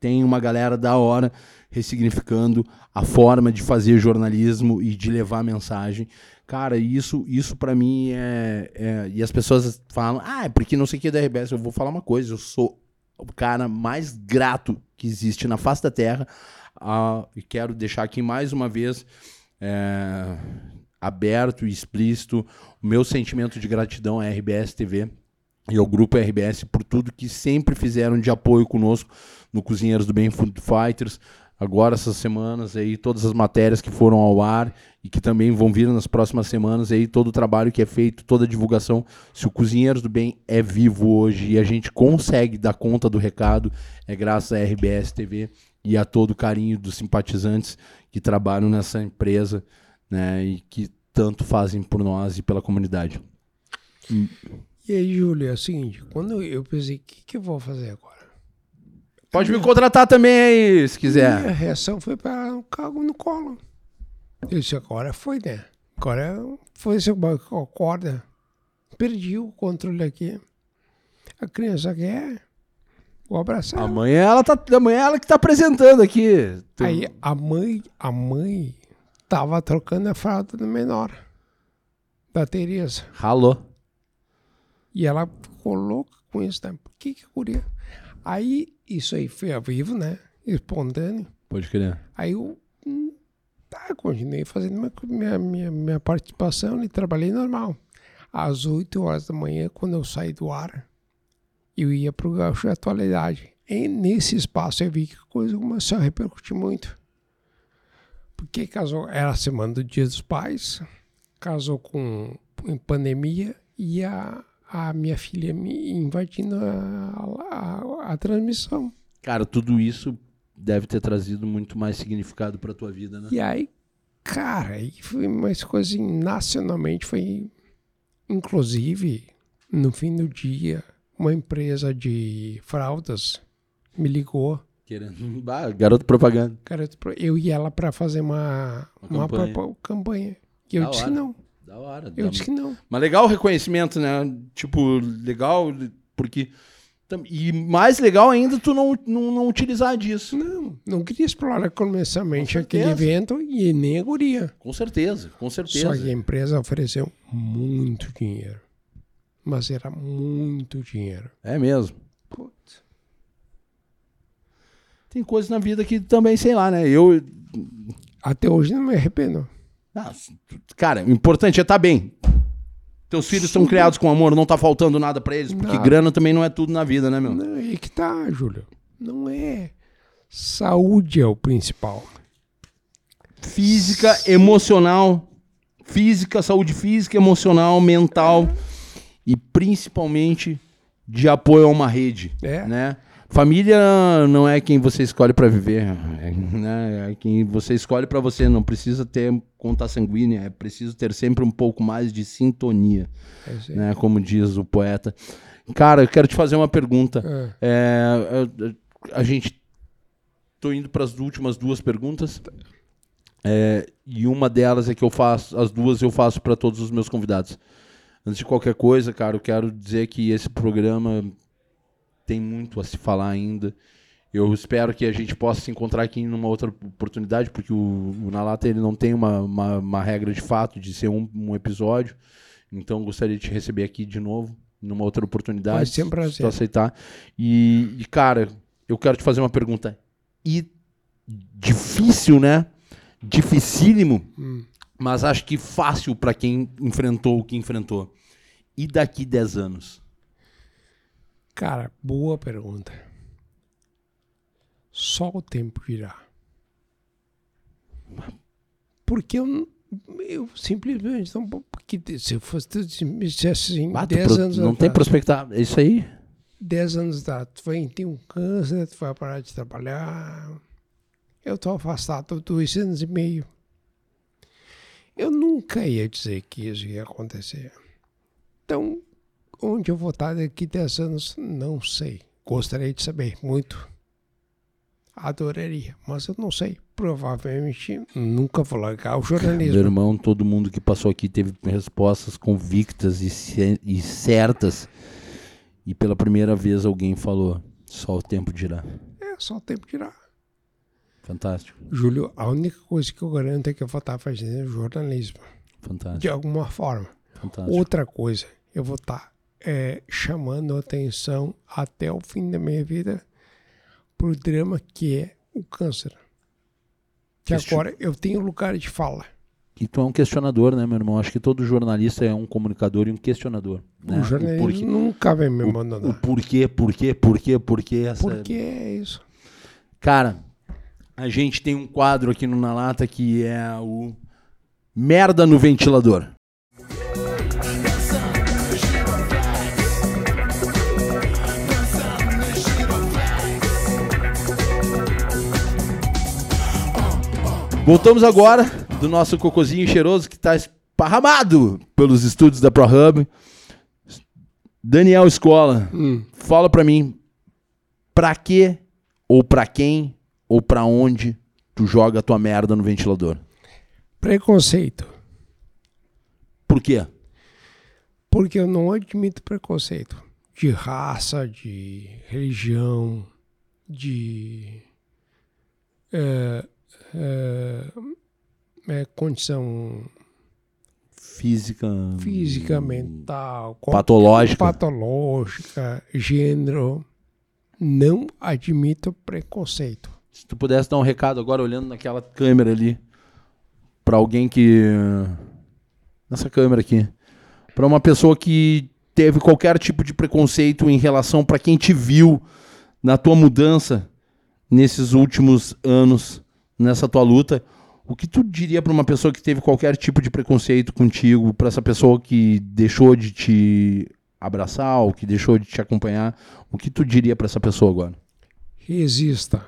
tem uma galera da hora ressignificando a forma de fazer jornalismo e de levar mensagem. Cara, isso, isso para mim é, é- E as pessoas falam, ah, é porque não sei o que é da RBS. Eu vou falar uma coisa, eu sou o cara mais grato que existe na face da Terra. Ah, e quero deixar aqui mais uma vez é, aberto e explícito o meu sentimento de gratidão à RBS TV e ao grupo RBS por tudo que sempre fizeram de apoio conosco no Cozinheiros do Bem Food Fighters. Agora, essas semanas aí, todas as matérias que foram ao ar e que também vão vir nas próximas semanas aí, todo o trabalho que é feito, toda a divulgação. Se o Cozinheiros do Bem é vivo hoje e a gente consegue dar conta do recado, é graças à RBS TV e a todo o carinho dos simpatizantes que trabalham nessa empresa, né, e que tanto fazem por nós e pela comunidade. E aí, Júlio, é o seguinte, quando eu pensei, o que, que eu vou fazer agora? Pode me contratar também aí, se E a quiser. reação foi para um cargo no colo. Eu disse, agora foi, né? Agora foi seu banco, acorda. Perdi o controle aqui. A criança quer, vou abraçar. Amanhã ela tá, amanhã ela que tá apresentando aqui. Aí a mãe, a mãe tava trocando a fralda do menor, da Tereza. Ralou. E ela ficou louca com isso, né? Por que que a guria... Aí, isso aí foi ao vivo, né? Espontâneo. Pode crer. Aí eu hum, tá, continuei fazendo minha, minha, minha, participação e trabalhei normal. Às 8 horas da manhã, quando eu saí do ar, eu ia pro Gaúcho da Atualidade. E nesse espaço eu vi que a coisa começou a repercutir muito. Porque casou, era a semana do Dia dos Pais, casou com em pandemia e a, a minha filha me invadindo a, a, a transmissão. Cara, tudo isso deve ter trazido muito mais significado pra tua vida, né? E aí, cara, aí foi umas coisas assim, nacionalmente foi inclusive no fim do dia uma empresa de fraldas me ligou, Querendo. Bah, garoto propaganda. cara, eu e ela para fazer uma Uma uma, campanha. propo- campanha. E eu Da disse hora. não. Da hora. Eu da- disse que não. Mas legal o reconhecimento, né? Tipo, legal, porque. E mais legal ainda tu não, não, não utilizar disso. Não, não queria explorar comercialmente Com aquele evento e nem a guria. Com certeza, com certeza. Só que a empresa ofereceu muito dinheiro. Mas era muito dinheiro. É mesmo. Putz. Tem coisas na vida que também, sei lá, né? Eu. Até hoje não me arrependo. Ah, cara, o importante é estar bem. Teus filhos estão Super. criados com amor, não tá faltando nada pra eles, porque Nada. grana também não é tudo na vida, né, meu? Não, aí que tá, Júlio. Não é. Saúde é o principal. física, emocional, física, saúde física, emocional, mental e principalmente de apoio a uma rede, É. né? Família não é quem você escolhe para viver, é, né? é quem você escolhe para você. Não precisa ter conta sanguínea, é preciso ter sempre um pouco mais de sintonia, É né? Como diz o poeta. Cara, eu quero te fazer uma pergunta. É, eu- eu- a gente tô indo para as últimas duas perguntas. É, e uma delas é que eu faço, as duas eu faço para todos os meus convidados. Antes de qualquer coisa, cara, eu quero dizer que esse programa tem muito a se falar ainda. Eu espero que a gente possa se encontrar aqui numa outra oportunidade, porque o, o Na Lata ele não tem uma, uma, uma regra de fato de ser um, um episódio. Então gostaria de te receber aqui de novo, numa outra oportunidade. Vai ser um prazer. Se tu aceitar. E, e, cara, eu quero te fazer uma pergunta. E difícil, né? Dificílimo, hum. mas acho que fácil para quem enfrentou o que enfrentou. E daqui 10 anos? Cara, boa pergunta. Só o tempo dirá. Porque eu, eu simplesmente não. Porque se eu fosse se me dissesse assim, Ah, tu 10 pro- anos não tem atrás, prospectar. É isso aí? 10 anos atrás, tu vai ter um câncer, tu vai parar de trabalhar. Eu tô afastado dois anos e meio. Eu nunca ia dizer que isso ia acontecer. Então, onde eu vou estar daqui 10 anos, não sei. Gostaria de saber muito. Adoraria, mas eu não sei. Provavelmente nunca vou largar o Meu jornalismo. irmão, todo mundo que passou aqui teve respostas convictas e, e certas. E pela primeira vez alguém falou: só o tempo dirá. É só o tempo dirá. Fantástico, Júlio, a única coisa que eu garanto é que eu vou estar fazendo jornalismo. De fantástico, alguma forma. fantástico. Outra coisa, eu vou estar é, chamando atenção até o fim da minha vida para o drama que é o câncer. Que agora eu tenho lugar de fala. E tu é um questionador, né, meu irmão? Acho que todo jornalista é um comunicador e um questionador. Né? o jornalismo porquê, nunca vai me o, abandonar. o porquê, porquê, porquê, porquê. Essa... Porque é isso. Cara, a gente tem um quadro aqui no Na Lata que é o Merda no Ventilador. Voltamos agora do nosso cocôzinho cheiroso que está esparramado pelos estúdios da ProHub. Daniel Escola, Hum. fala pra mim, pra que ou pra quem ou pra onde tu joga a tua merda no ventilador? Preconceito. Por quê? Porque eu não admito preconceito de raça, de religião, de é, é, é, condição Física. física, mental, Patológica. patológica, gênero. Não admito preconceito. Se tu pudesse dar um recado agora olhando naquela câmera ali pra alguém que nessa câmera aqui, Pra uma pessoa que teve qualquer tipo de preconceito em relação pra quem te viu na tua mudança nesses últimos anos, nessa tua luta, o que tu diria pra uma pessoa que teve qualquer tipo de preconceito contigo, pra essa pessoa que deixou de te abraçar, ou que deixou de te acompanhar, o que tu diria pra essa pessoa agora? Resista.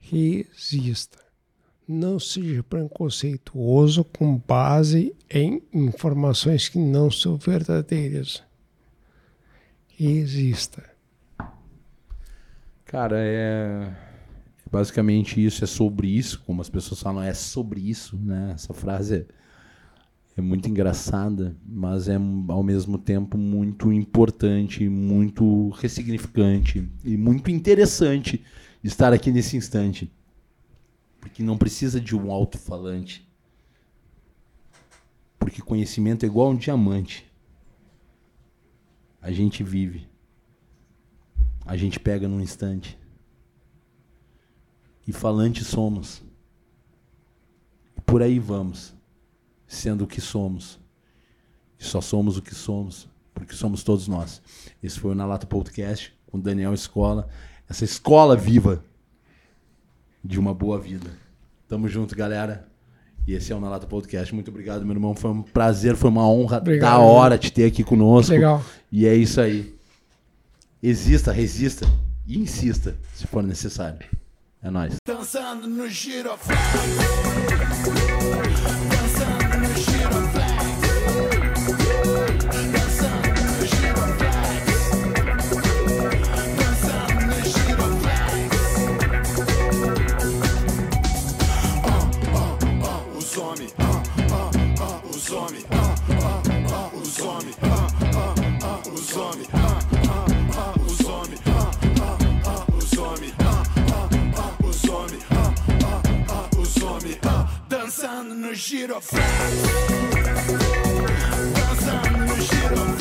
Resista. Não seja preconceituoso com base em informações que não são verdadeiras. Resista. Cara, é basicamente isso, é sobre isso, como as pessoas falam, é sobre isso, né? Essa frase é, é muito engraçada, mas é ao mesmo tempo muito importante, muito ressignificante e muito interessante estar aqui nesse instante. Porque não precisa de um alto-falante. Porque conhecimento é igual um diamante. A gente vive. A gente pega num instante e falantes somos. Por aí vamos, sendo o que somos. E só somos o que somos, porque somos todos nós. Esse foi o Nalato Podcast com Daniel Escola, essa escola viva de uma boa vida. Tamo junto, galera. E esse é o Nalato Podcast. Muito obrigado, meu irmão. Foi um prazer, foi uma honra obrigado, da hora te ter aqui conosco. Legal. E é isso aí. Exista, resista e insista se for necessário. É nóis. Dançando no giroflex. Dançando no giroflex. Dançando no giroflex. Os homens, os homens, os homens. Dansando no giroflex Dansando no giroflex